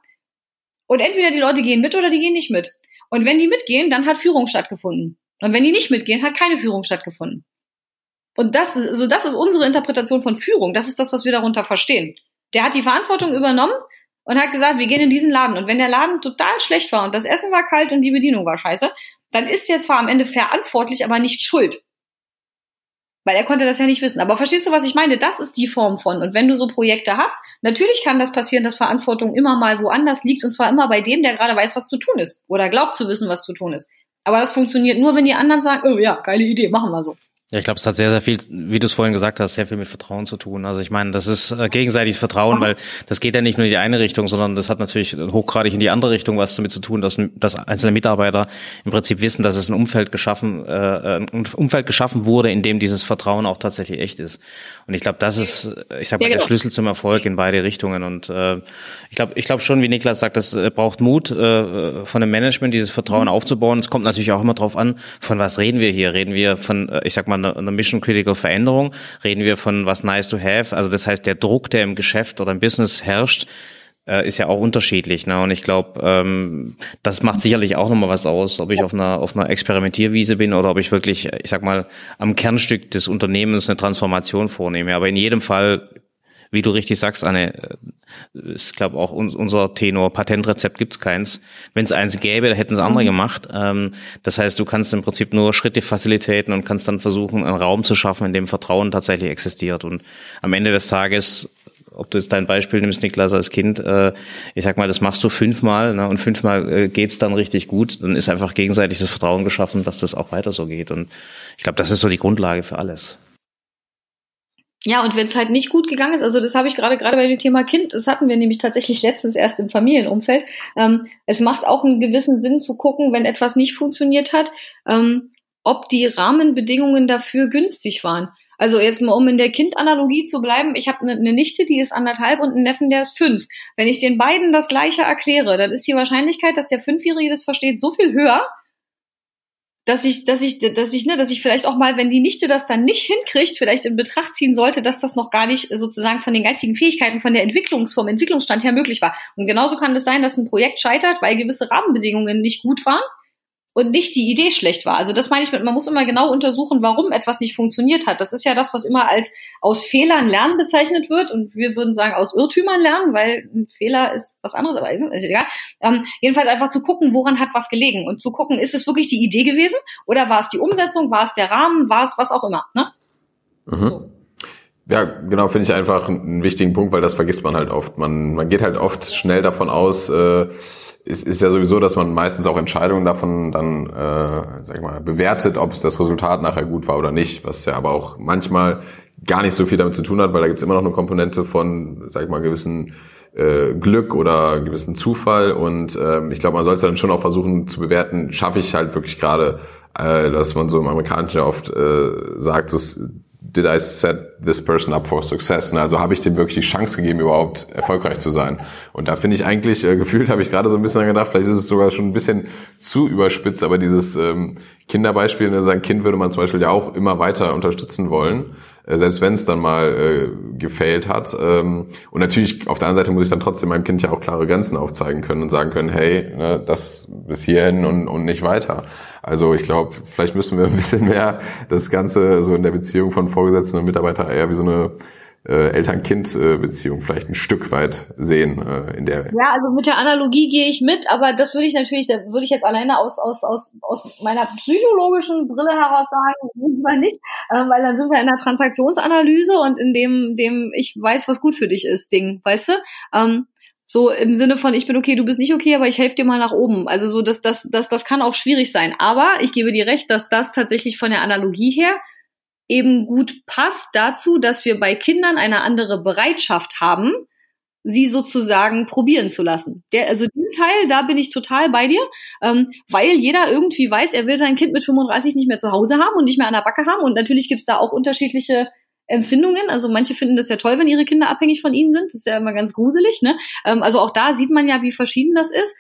Und entweder die Leute gehen mit oder die gehen nicht mit. Und wenn die mitgehen, dann hat Führung stattgefunden. Und wenn die nicht mitgehen, hat keine Führung stattgefunden. Und das ist, so das ist unsere Interpretation von Führung. Das ist das, was wir darunter verstehen. Der hat die Verantwortung übernommen und hat gesagt, wir gehen in diesen Laden. Und wenn der Laden total schlecht war und das Essen war kalt und die Bedienung war scheiße, dann ist er zwar am Ende verantwortlich, aber nicht schuld. Weil er konnte das ja nicht wissen. Aber verstehst du, was ich meine? Das ist die Form von. Und wenn du so Projekte hast, natürlich kann das passieren, dass Verantwortung immer mal woanders liegt. Und zwar immer bei dem, der gerade weiß, was zu tun ist. Oder glaubt zu wissen, was zu tun ist. Aber das funktioniert nur, wenn die anderen sagen, oh ja, geile Idee, machen wir so. Ja, ich glaube, es hat sehr, sehr viel, wie du es vorhin gesagt hast, sehr viel mit Vertrauen zu tun. Also ich meine, das ist äh, gegenseitiges Vertrauen, weil das geht ja nicht nur in die eine Richtung, sondern das hat natürlich hochgradig in die andere Richtung was damit zu tun, dass, dass einzelne Mitarbeiter im Prinzip wissen, dass es ein Umfeld geschaffen, äh, ein Umfeld geschaffen wurde, in dem dieses Vertrauen auch tatsächlich echt ist. Und ich glaube, das ist, ich sag mal, ja, genau. der Schlüssel zum Erfolg in beide Richtungen. Und äh, ich glaube, ich glaube schon, wie Niklas sagt, das äh, braucht Mut äh, von dem Management, dieses Vertrauen aufzubauen. Es kommt natürlich auch immer drauf an, von was reden wir hier? Reden wir von, äh, ich sag mal, einer Mission Critical Veränderung? Reden wir von was nice to have? Also das heißt, der Druck, der im Geschäft oder im Business herrscht, äh, ist ja auch unterschiedlich. Ne? Und ich glaube, ähm, das macht sicherlich auch nochmal was aus, ob ich auf einer, auf einer Experimentierwiese bin oder ob ich wirklich, ich sag mal, am Kernstück des Unternehmens eine Transformation vornehme. Aber in jedem Fall wie du richtig sagst, Anne, äh, ist glaube auch unser Tenor, Patentrezept gibt's keins. Wenn es eins gäbe, da hätten es andere mhm. gemacht. Ähm, das heißt, du kannst im Prinzip nur Schritte facilitieren und kannst dann versuchen, einen Raum zu schaffen, in dem Vertrauen tatsächlich existiert. Und am Ende des Tages ob du jetzt dein Beispiel nimmst, Niklas, als Kind, äh, ich sag mal, das machst du fünfmal ne, und fünfmal äh, geht's dann richtig gut, dann ist einfach gegenseitig das Vertrauen geschaffen, dass das auch weiter so geht. Und ich glaube, das ist so die Grundlage für alles. Ja, und wenn es halt nicht gut gegangen ist, also das habe ich gerade gerade bei dem Thema Kind, das hatten wir nämlich tatsächlich letztens erst im Familienumfeld. Ähm, es macht auch einen gewissen Sinn zu gucken, wenn etwas nicht funktioniert hat, ähm, ob die Rahmenbedingungen dafür günstig waren. Also jetzt mal, um in der Kindanalogie zu bleiben, ich habe eine, eine Nichte, die ist anderthalb und einen Neffen, der ist fünf. Wenn ich den beiden das Gleiche erkläre, dann ist die Wahrscheinlichkeit, dass der Fünfjährige das versteht, so viel höher, dass ich, dass ich, dass ich, ne, dass ich vielleicht auch mal, wenn die Nichte das dann nicht hinkriegt, vielleicht in Betracht ziehen sollte, dass das noch gar nicht sozusagen von den geistigen Fähigkeiten, von der Entwicklungs, vom Entwicklungsstand her möglich war. Und genauso kann es sein, dass ein Projekt scheitert, weil gewisse Rahmenbedingungen nicht gut waren und nicht die Idee schlecht war. Also das meine ich mit, man muss immer genau untersuchen, warum etwas nicht funktioniert hat. Das ist ja das, was immer als aus Fehlern lernen bezeichnet wird und wir würden sagen aus Irrtümern lernen, weil ein Fehler ist was anderes, aber ist egal. Ähm, jedenfalls einfach zu gucken, woran hat was gelegen und zu gucken, ist es wirklich die Idee gewesen oder war es die Umsetzung, war es der Rahmen, war es was auch immer. Ne? Mhm. So. Ja, genau, finde ich einfach einen wichtigen Punkt, weil das vergisst man halt oft. Man, man geht halt oft schnell davon aus, äh, es ist ja sowieso, dass man meistens auch Entscheidungen davon dann, äh, sag ich mal, bewertet, ob es das Resultat nachher gut war oder nicht, was ja aber auch manchmal gar nicht so viel damit zu tun hat, weil da gibt's immer noch eine Komponente von, sag ich mal, gewissen äh, Glück oder gewissen Zufall. Und ähm, ich glaube, man sollte dann schon auch versuchen zu bewerten, schaffe ich halt wirklich gerade, äh, dass man so im Amerikanischen oft äh, sagt, so did I set this person up for success? Ne? Also habe ich dem wirklich die Chance gegeben, überhaupt erfolgreich zu sein? Und da finde ich eigentlich, äh, gefühlt habe ich gerade so ein bisschen gedacht, vielleicht ist es sogar schon ein bisschen zu überspitzt, aber dieses ähm, Kinderbeispiel, ne, sein Kind würde man zum Beispiel ja auch immer weiter unterstützen wollen, äh, selbst wenn es dann mal äh, gefailt hat. Ähm, und natürlich, auf der anderen Seite muss ich dann trotzdem meinem Kind ja auch klare Grenzen aufzeigen können und sagen können, hey, ne, das bis hierhin und, und nicht weiter. Also ich glaube, vielleicht müssen wir ein bisschen mehr das Ganze so in der Beziehung von Vorgesetzten und Mitarbeiter eher wie so eine äh, Eltern-Kind-Beziehung vielleicht ein Stück weit sehen äh, in der. Ja, also mit der Analogie gehe ich mit, aber das würde ich natürlich, da würde ich jetzt alleine aus aus aus aus meiner psychologischen Brille heraus sagen, lieber nicht, äh, weil dann sind wir in der Transaktionsanalyse und in dem dem ich weiß, was gut für dich ist, Ding, weißt du? Ähm, so im Sinne von, ich bin okay, du bist nicht okay, aber ich helfe dir mal nach oben. Also so, das, das, das, das kann auch schwierig sein. Aber ich gebe dir recht, dass das tatsächlich von der Analogie her eben gut passt dazu, dass wir bei Kindern eine andere Bereitschaft haben, sie sozusagen probieren zu lassen. Der, also den Teil, da bin ich total bei dir, ähm, weil jeder irgendwie weiß, er will sein Kind mit 35 nicht mehr zu Hause haben und nicht mehr an der Backe haben. Und natürlich gibt's da auch unterschiedliche Empfindungen. Also manche finden das ja toll, wenn ihre Kinder abhängig von ihnen sind. Das ist ja immer ganz gruselig. Ne? Ähm, also auch da sieht man ja, wie verschieden das ist.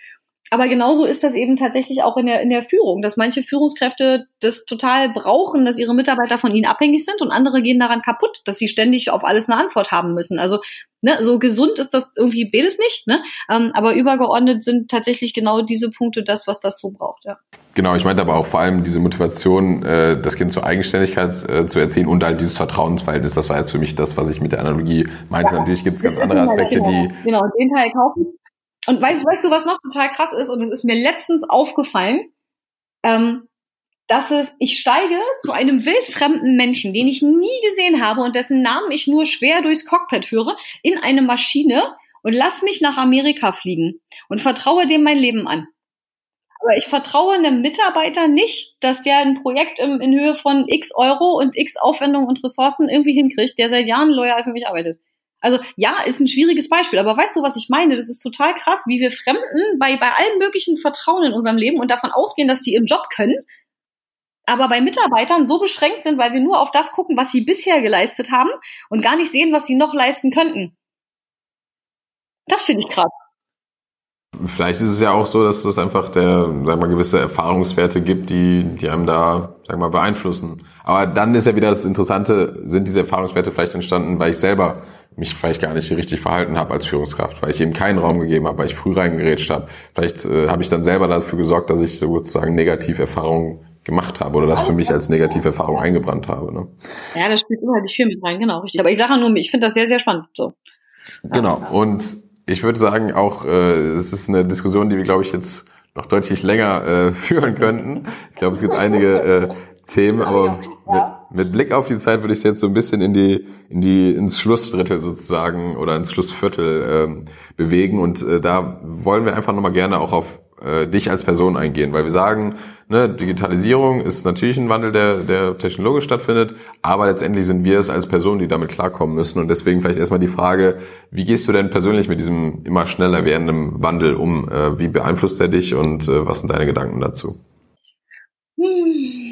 Aber genauso ist das eben tatsächlich auch in der, in der Führung, dass manche Führungskräfte das total brauchen, dass ihre Mitarbeiter von ihnen abhängig sind und andere gehen daran kaputt, dass sie ständig auf alles eine Antwort haben müssen. Also ne, so gesund ist das irgendwie beides nicht, ne? Ähm, aber übergeordnet sind tatsächlich genau diese Punkte das, was das so braucht. Ja. Genau, ich meinte aber auch vor allem diese Motivation, äh, das Kind zur Eigenständigkeit äh, zu erziehen und halt dieses Vertrauensverhältnis. Das war jetzt für mich das, was ich mit der Analogie meinte. Ja. Natürlich gibt es ganz andere Aspekte, die. Genau, den Teil kaufen und weißt, weißt du, was noch total krass ist? Und es ist mir letztens aufgefallen, ähm, dass es, ich steige zu einem wildfremden Menschen, den ich nie gesehen habe und dessen Namen ich nur schwer durchs Cockpit höre, in eine Maschine und lass mich nach Amerika fliegen und vertraue dem mein Leben an. Aber ich vertraue einem Mitarbeiter nicht, dass der ein Projekt im, in Höhe von x Euro und x Aufwendungen und Ressourcen irgendwie hinkriegt, der seit Jahren loyal für mich arbeitet. Also ja, ist ein schwieriges Beispiel, aber weißt du, was ich meine? Das ist total krass, wie wir Fremden bei, bei allen möglichen Vertrauen in unserem Leben und davon ausgehen, dass sie ihren Job können, aber bei Mitarbeitern so beschränkt sind, weil wir nur auf das gucken, was sie bisher geleistet haben und gar nicht sehen, was sie noch leisten könnten. Das finde ich krass. Vielleicht ist es ja auch so, dass es einfach der, sag mal, gewisse Erfahrungswerte gibt, die, die einem da, sag mal, beeinflussen. Aber dann ist ja wieder das Interessante, sind diese Erfahrungswerte vielleicht entstanden, weil ich selber mich vielleicht gar nicht richtig verhalten habe als Führungskraft, weil ich eben keinen Raum gegeben habe, weil ich früh reingerätscht habe. Vielleicht äh, habe ich dann selber dafür gesorgt, dass ich sozusagen Negativerfahrungen gemacht habe oder das für mich als Negativerfahrung eingebrannt habe. Ne? Ja, das spielt unheimlich viel mit rein, genau, richtig. Aber ich sage nur, ich finde das sehr, sehr spannend. So. Genau. Und ich würde sagen, auch äh, es ist eine Diskussion, die wir, glaube ich, jetzt noch deutlich länger äh, führen könnten. Ich glaube, es gibt einige äh, Themen, aber mit, mit Blick auf die Zeit würde ich es jetzt so ein bisschen in die, in die, ins Schlussdrittel sozusagen oder ins Schlussviertel ähm, bewegen. Und äh, da wollen wir einfach nochmal gerne auch auf äh, dich als Person eingehen, weil wir sagen, ne, Digitalisierung ist natürlich ein Wandel, der, der technologisch stattfindet, aber letztendlich sind wir es als Person, die damit klarkommen müssen und deswegen vielleicht erstmal die Frage, wie gehst du denn persönlich mit diesem immer schneller werdenden Wandel um? Äh, wie beeinflusst er dich und äh, was sind deine Gedanken dazu? Hm,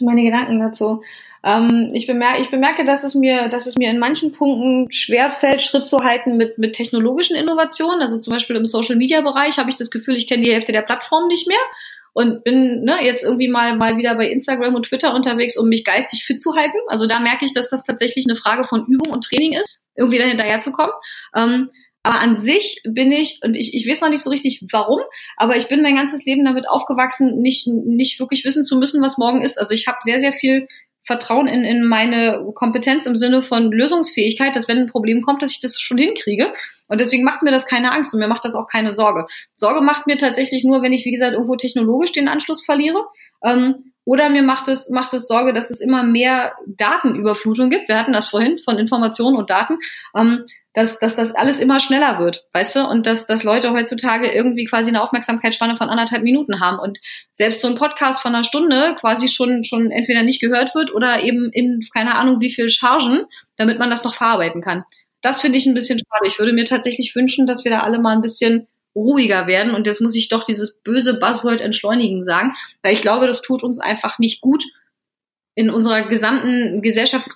meine Gedanken dazu? Ähm, ich, bemerke, ich bemerke, dass es mir, dass es mir in manchen Punkten schwerfällt, Schritt zu halten mit, mit technologischen Innovationen. Also zum Beispiel im Social Media Bereich habe ich das Gefühl, ich kenne die Hälfte der Plattformen nicht mehr und bin ne, jetzt irgendwie mal, mal wieder bei Instagram und Twitter unterwegs, um mich geistig fit zu halten. Also da merke ich, dass das tatsächlich eine Frage von Übung und Training ist, irgendwie da hinterher zu kommen. Ähm, aber an sich bin ich, und ich, ich weiß noch nicht so richtig warum, aber ich bin mein ganzes Leben damit aufgewachsen, nicht, nicht wirklich wissen zu müssen, was morgen ist. Also ich habe sehr, sehr viel Vertrauen in, in meine Kompetenz im Sinne von Lösungsfähigkeit, dass wenn ein Problem kommt, dass ich das schon hinkriege. Und deswegen macht mir das keine Angst und mir macht das auch keine Sorge. Sorge macht mir tatsächlich nur, wenn ich, wie gesagt, irgendwo technologisch den Anschluss verliere. Ähm, oder mir macht es, macht es Sorge, dass es immer mehr Datenüberflutung gibt. Wir hatten das vorhin von Informationen und Daten. Ähm, dass, dass das alles immer schneller wird, weißt du, und dass, dass Leute heutzutage irgendwie quasi eine Aufmerksamkeitsspanne von anderthalb Minuten haben und selbst so ein Podcast von einer Stunde quasi schon, schon entweder nicht gehört wird oder eben in keine Ahnung wie viel Chargen, damit man das noch verarbeiten kann. Das finde ich ein bisschen schade. Ich würde mir tatsächlich wünschen, dass wir da alle mal ein bisschen ruhiger werden. Und jetzt muss ich doch dieses böse Buzzword entschleunigen sagen, weil ich glaube, das tut uns einfach nicht gut in unserer gesamten Gesellschaft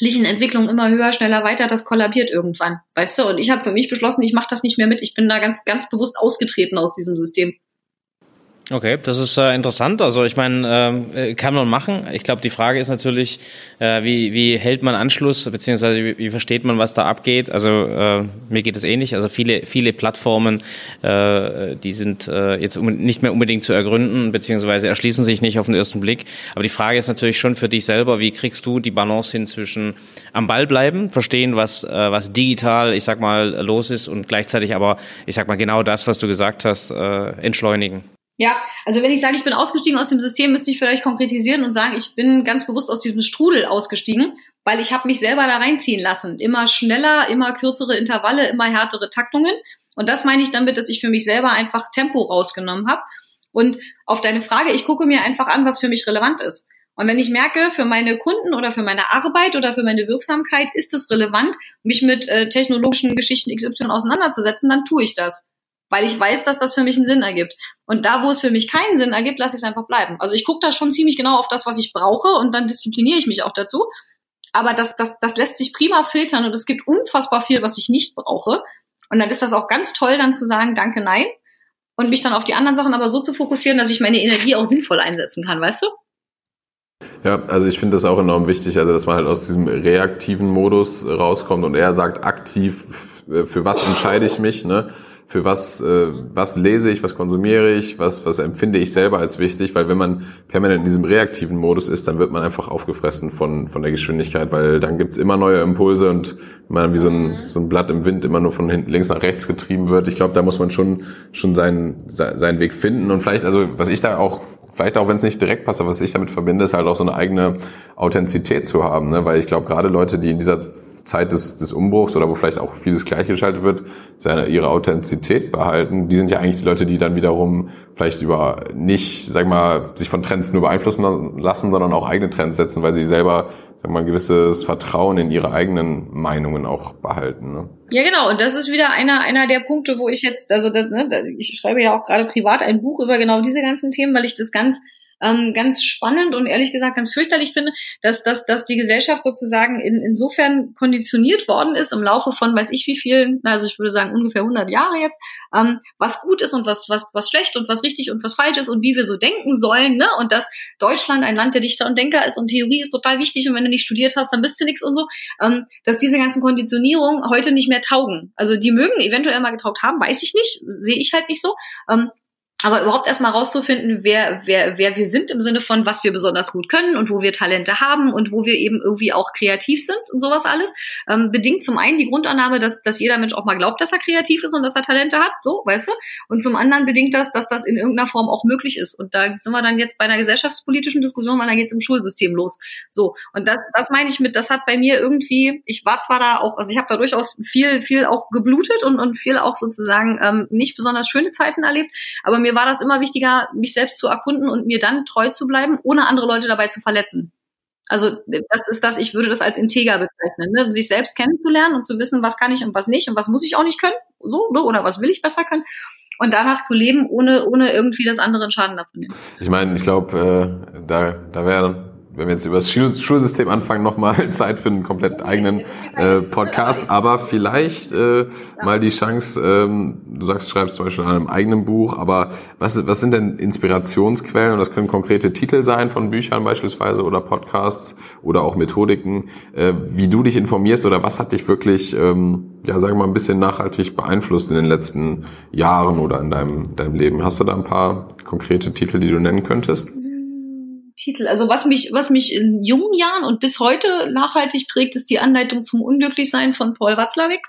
lichen Entwicklung immer höher, schneller, weiter, das kollabiert irgendwann, weißt du? Und ich habe für mich beschlossen, ich mache das nicht mehr mit. Ich bin da ganz, ganz bewusst ausgetreten aus diesem System. Okay, das ist äh, interessant. Also ich meine, ähm, äh, kann man machen. Ich glaube, die Frage ist natürlich, äh, wie, wie hält man Anschluss, beziehungsweise wie, wie versteht man, was da abgeht. Also äh, mir geht es ähnlich. Also viele, viele Plattformen, äh, die sind äh, jetzt nicht mehr unbedingt zu ergründen, beziehungsweise erschließen sich nicht auf den ersten Blick. Aber die Frage ist natürlich schon für dich selber, wie kriegst du die Balance hin zwischen am Ball bleiben, verstehen, was, äh, was digital, ich sag mal, los ist und gleichzeitig aber, ich sag mal, genau das, was du gesagt hast, äh, entschleunigen. Ja, also wenn ich sage, ich bin ausgestiegen aus dem System, müsste ich vielleicht konkretisieren und sagen, ich bin ganz bewusst aus diesem Strudel ausgestiegen, weil ich habe mich selber da reinziehen lassen. Immer schneller, immer kürzere Intervalle, immer härtere Taktungen. Und das meine ich damit, dass ich für mich selber einfach Tempo rausgenommen habe. Und auf deine Frage, ich gucke mir einfach an, was für mich relevant ist. Und wenn ich merke, für meine Kunden oder für meine Arbeit oder für meine Wirksamkeit ist es relevant, mich mit äh, technologischen Geschichten XY auseinanderzusetzen, dann tue ich das weil ich weiß, dass das für mich einen Sinn ergibt. Und da, wo es für mich keinen Sinn ergibt, lasse ich es einfach bleiben. Also ich gucke da schon ziemlich genau auf das, was ich brauche und dann diszipliniere ich mich auch dazu. Aber das, das, das lässt sich prima filtern und es gibt unfassbar viel, was ich nicht brauche. Und dann ist das auch ganz toll, dann zu sagen, danke, nein. Und mich dann auf die anderen Sachen aber so zu fokussieren, dass ich meine Energie auch sinnvoll einsetzen kann, weißt du? Ja, also ich finde das auch enorm wichtig, also dass man halt aus diesem reaktiven Modus rauskommt und er sagt aktiv, für was entscheide ich mich, ne? Für was, äh, was lese ich, was konsumiere ich, was, was empfinde ich selber als wichtig, weil wenn man permanent in diesem reaktiven Modus ist, dann wird man einfach aufgefressen von, von der Geschwindigkeit, weil dann gibt's immer neue Impulse und man wie so ein, so ein Blatt im Wind immer nur von hinten links nach rechts getrieben wird. Ich glaube, da muss man schon, schon seinen, seinen Weg finden und vielleicht, also was ich da auch vielleicht auch wenn es nicht direkt passt, aber was ich damit verbinde, ist halt auch so eine eigene Authentizität zu haben, ne? weil ich glaube, gerade Leute, die in dieser Zeit des, des Umbruchs oder wo vielleicht auch vieles gleichgeschaltet wird, seine, ihre Authentizität behalten. Die sind ja eigentlich die Leute, die dann wiederum vielleicht über nicht, sag mal, sich von Trends nur beeinflussen lassen, sondern auch eigene Trends setzen, weil sie selber, sag mal, ein gewisses Vertrauen in ihre eigenen Meinungen auch behalten. Ne? Ja, genau. Und das ist wieder einer, einer der Punkte, wo ich jetzt, also das, ne, ich schreibe ja auch gerade privat ein Buch über genau diese ganzen Themen, weil ich das ganz ähm, ganz spannend und ehrlich gesagt ganz fürchterlich finde, dass, dass, dass die Gesellschaft sozusagen in, insofern konditioniert worden ist im Laufe von weiß ich wie vielen, also ich würde sagen ungefähr 100 Jahre jetzt, ähm, was gut ist und was, was, was schlecht und was richtig und was falsch ist und wie wir so denken sollen, ne? Und dass Deutschland ein Land der Dichter und Denker ist und Theorie ist total wichtig und wenn du nicht studiert hast, dann bist du nichts und so, ähm, dass diese ganzen Konditionierungen heute nicht mehr taugen. Also die mögen eventuell mal getaugt haben, weiß ich nicht, sehe ich halt nicht so. Ähm, aber überhaupt erstmal rauszufinden, wer, wer, wer wir sind im Sinne von, was wir besonders gut können und wo wir Talente haben und wo wir eben irgendwie auch kreativ sind und sowas alles, ähm, bedingt zum einen die Grundannahme, dass, dass jeder Mensch auch mal glaubt, dass er kreativ ist und dass er Talente hat, so, weißt du? Und zum anderen bedingt das, dass das in irgendeiner Form auch möglich ist. Und da sind wir dann jetzt bei einer gesellschaftspolitischen Diskussion, weil da geht's im Schulsystem los. So. Und das, das meine ich mit, das hat bei mir irgendwie, ich war zwar da auch, also ich habe da durchaus viel, viel auch geblutet und, und viel auch sozusagen ähm, nicht besonders schöne Zeiten erlebt, aber mir mir war das immer wichtiger, mich selbst zu erkunden und mir dann treu zu bleiben, ohne andere Leute dabei zu verletzen. Also das ist das, ich würde das als integer bezeichnen, ne? sich selbst kennenzulernen und zu wissen, was kann ich und was nicht und was muss ich auch nicht können, so ne? oder was will ich besser können und danach zu leben, ohne ohne irgendwie das andere in Schaden davon nehmen. Ich meine, ich glaube, äh, da da wäre wenn wir jetzt über das Schulsystem anfangen, nochmal Zeit für einen komplett eigenen äh, Podcast. Aber vielleicht äh, mal die Chance, ähm, du sagst, schreibst zum Beispiel an einem eigenen Buch, aber was, was sind denn Inspirationsquellen? Und das können konkrete Titel sein von Büchern beispielsweise oder Podcasts oder auch Methodiken, äh, wie du dich informierst oder was hat dich wirklich, ähm, ja, sagen wir mal, ein bisschen nachhaltig beeinflusst in den letzten Jahren oder in deinem, deinem Leben? Hast du da ein paar konkrete Titel, die du nennen könntest? Titel. Also was mich, was mich in jungen Jahren und bis heute nachhaltig prägt, ist die Anleitung zum Unglücklichsein von Paul Watzlawick.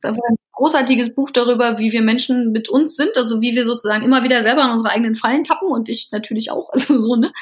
Das war ein großartiges Buch darüber, wie wir Menschen mit uns sind, also wie wir sozusagen immer wieder selber in unsere eigenen Fallen tappen und ich natürlich auch, also so, ne?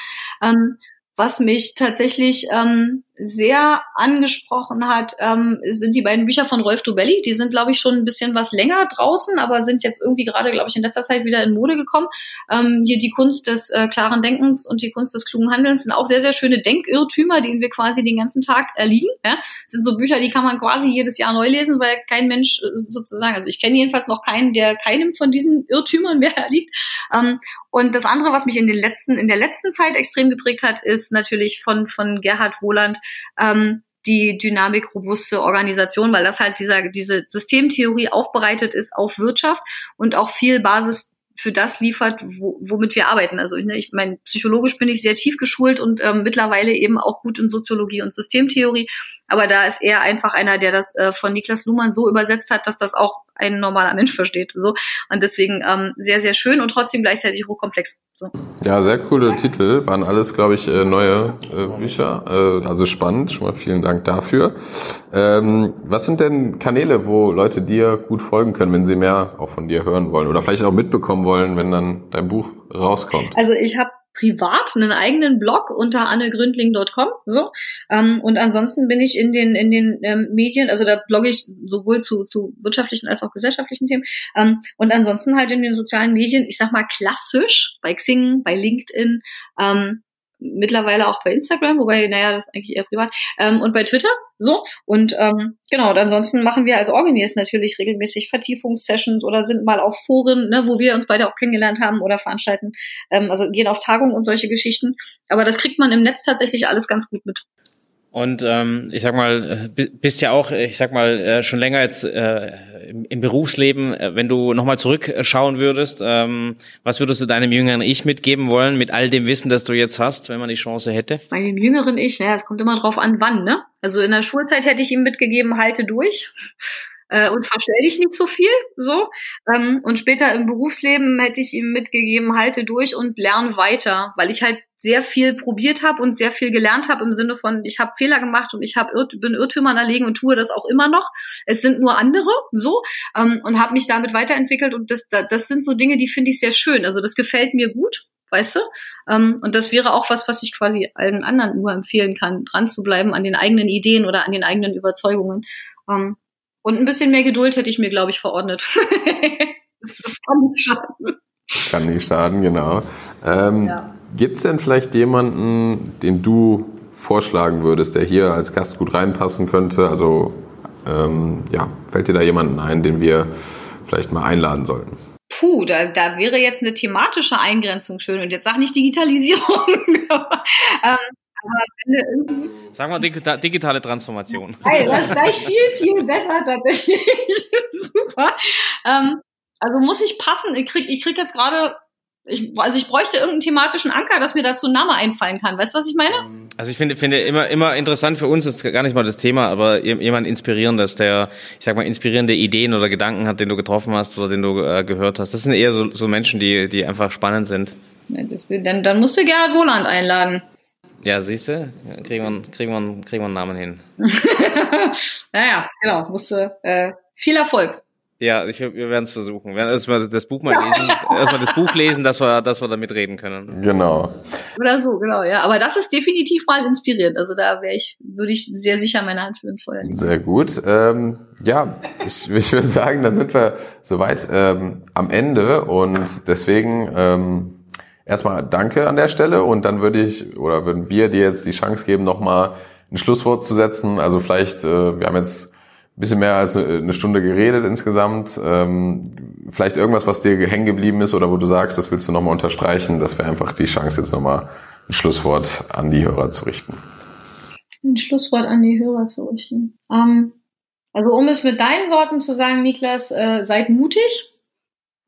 Ähm, was mich tatsächlich ähm, sehr angesprochen hat, ähm, sind die beiden Bücher von Rolf Dobelli. Die sind, glaube ich, schon ein bisschen was länger draußen, aber sind jetzt irgendwie gerade, glaube ich, in letzter Zeit wieder in Mode gekommen. Ähm, hier die Kunst des äh, klaren Denkens und die Kunst des klugen Handelns sind auch sehr, sehr schöne Denkirrtümer, denen wir quasi den ganzen Tag erliegen. Ja? sind so Bücher, die kann man quasi jedes Jahr neu lesen, weil kein Mensch äh, sozusagen, also ich kenne jedenfalls noch keinen, der keinem von diesen Irrtümern mehr erliegt. Ähm, und das andere, was mich in den letzten, in der letzten Zeit extrem geprägt hat, ist natürlich von, von Gerhard Wohland ähm, die Dynamik robuste Organisation, weil das halt dieser, diese Systemtheorie aufbereitet ist auf Wirtschaft und auch viel Basis für das liefert, wo, womit wir arbeiten. Also ne, ich meine, psychologisch bin ich sehr tief geschult und ähm, mittlerweile eben auch gut in Soziologie und Systemtheorie. Aber da ist er einfach einer, der das äh, von Niklas Luhmann so übersetzt hat, dass das auch ein normaler Mensch versteht. So. Und deswegen ähm, sehr, sehr schön und trotzdem gleichzeitig hochkomplex. So. Ja, sehr coole Titel. Waren alles, glaube ich, äh, neue äh, Bücher. Äh, also spannend. Schon mal vielen Dank dafür. Ähm, was sind denn Kanäle, wo Leute dir gut folgen können, wenn sie mehr auch von dir hören wollen oder vielleicht auch mitbekommen wollen, wenn dann dein Buch rauskommt? Also ich habe privat einen eigenen Blog unter annegründling.com so ähm, und ansonsten bin ich in den in den ähm, Medien also da blogge ich sowohl zu zu wirtschaftlichen als auch gesellschaftlichen Themen ähm, und ansonsten halt in den sozialen Medien ich sag mal klassisch bei Xing bei LinkedIn ähm, mittlerweile auch bei Instagram, wobei, naja, das ist eigentlich eher privat, ähm, und bei Twitter, so. Und ähm, genau, und ansonsten machen wir als Organiers natürlich regelmäßig Vertiefungssessions oder sind mal auf Foren, ne, wo wir uns beide auch kennengelernt haben oder veranstalten, ähm, also gehen auf Tagungen und solche Geschichten. Aber das kriegt man im Netz tatsächlich alles ganz gut mit. Und ähm, ich sag mal, äh, bist ja auch, ich sag mal, äh, schon länger jetzt äh, im, im Berufsleben. Äh, wenn du nochmal zurückschauen würdest, ähm, was würdest du deinem jüngeren Ich mitgeben wollen, mit all dem Wissen, das du jetzt hast, wenn man die Chance hätte? Bei dem jüngeren Ich, naja, es kommt immer drauf an, wann, ne? Also in der Schulzeit hätte ich ihm mitgegeben, halte durch äh, und verstell dich nicht so viel, so. Ähm, und später im Berufsleben hätte ich ihm mitgegeben, halte durch und lern weiter, weil ich halt sehr viel probiert habe und sehr viel gelernt habe im Sinne von, ich habe Fehler gemacht und ich hab Irrt bin Irrtümern erlegen und tue das auch immer noch. Es sind nur andere, so, ähm, und habe mich damit weiterentwickelt und das, das sind so Dinge, die finde ich sehr schön. Also das gefällt mir gut, weißt du? Ähm, und das wäre auch was, was ich quasi allen anderen nur empfehlen kann, dran zu bleiben an den eigenen Ideen oder an den eigenen Überzeugungen. Ähm, und ein bisschen mehr Geduld hätte ich mir, glaube ich, verordnet. das, kann nicht schaden. Kann nicht schaden, genau. Ähm, ja. Gibt es denn vielleicht jemanden, den du vorschlagen würdest, der hier als Gast gut reinpassen könnte? Also ähm, ja, fällt dir da jemanden ein, den wir vielleicht mal einladen sollten? Puh, da, da wäre jetzt eine thematische Eingrenzung schön. Und jetzt sag nicht Digitalisierung. ähm, Sagen wir digitale Transformation. Hey, das ist gleich viel, viel besser tatsächlich. Super. Ähm, also muss ich passen. Ich krieg, ich krieg jetzt gerade ich, also ich bräuchte irgendeinen thematischen Anker, dass mir dazu ein Name einfallen kann. Weißt du, was ich meine? Also ich finde, finde immer, immer interessant für uns ist gar nicht mal das Thema, aber jemand inspirierendes, der, ich sag mal, inspirierende Ideen oder Gedanken hat, den du getroffen hast oder den du äh, gehört hast. Das sind eher so, so Menschen, die, die einfach spannend sind. Ja, das, dann, dann musst du Gerhard Wohland einladen. Ja, siehst du, kriegen wir, kriegen wir, kriegen wir einen Namen hin. naja, genau, musst du, äh, viel Erfolg. Ja, ich, wir werden es versuchen. Wir werden erstmal das Buch mal lesen, erstmal das Buch lesen, dass wir, dass wir damit reden können. Genau. Oder so, genau, ja. Aber das ist definitiv mal inspirierend. Also da wäre ich, würde ich sehr sicher meine Hand für ins Feuer legen. Sehr gut. Ähm, ja, ich, ich würde sagen, dann sind wir soweit ähm, am Ende und deswegen ähm, erstmal danke an der Stelle und dann würde ich oder würden wir dir jetzt die Chance geben, nochmal ein Schlusswort zu setzen. Also vielleicht, äh, wir haben jetzt bisschen mehr als eine Stunde geredet insgesamt. Ähm, vielleicht irgendwas, was dir hängen geblieben ist oder wo du sagst, das willst du nochmal unterstreichen. Das wäre einfach die Chance, jetzt nochmal ein Schlusswort an die Hörer zu richten. Ein Schlusswort an die Hörer zu richten. Ähm, also um es mit deinen Worten zu sagen, Niklas, äh, seid mutig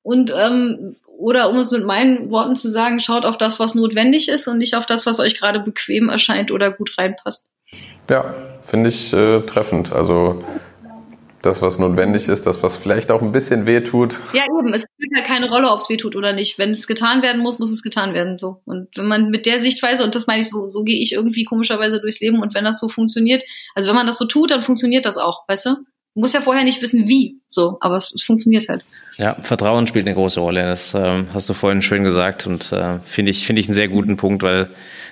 und ähm, oder um es mit meinen Worten zu sagen, schaut auf das, was notwendig ist und nicht auf das, was euch gerade bequem erscheint oder gut reinpasst. Ja, finde ich äh, treffend. Also das, was notwendig ist, das, was vielleicht auch ein bisschen weh tut. Ja, eben. Es spielt halt keine Rolle, ob es weh tut oder nicht. Wenn es getan werden muss, muss es getan werden. So. Und wenn man mit der Sichtweise, und das meine ich so, so gehe ich irgendwie komischerweise durchs Leben. Und wenn das so funktioniert, also wenn man das so tut, dann funktioniert das auch, weißt du? Du musst ja vorher nicht wissen, wie, so, aber es, es funktioniert halt. Ja, Vertrauen spielt eine große Rolle. Das äh, hast du vorhin schön gesagt und äh, finde ich, finde ich einen sehr guten Punkt, weil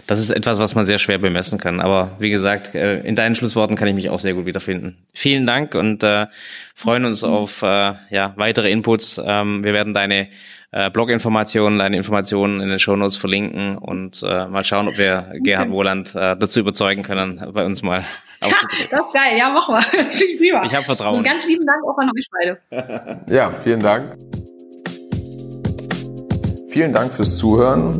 das ist etwas, was man sehr schwer bemessen kann. Aber wie gesagt, äh, in deinen Schlussworten kann ich mich auch sehr gut wiederfinden. Vielen Dank und äh, freuen uns auf äh, ja, weitere Inputs. Ähm, wir werden deine äh, Blog-Informationen, deine Informationen in den Shownotes verlinken und äh, mal schauen, ob wir Gerhard Wohland äh, dazu überzeugen können, bei uns mal aufzutreten. das ist geil, ja, mach mal. Das finde ich prima. Ich habe Vertrauen. Und ganz lieben Dank auch an euch beide. ja, vielen Dank. Vielen Dank fürs Zuhören.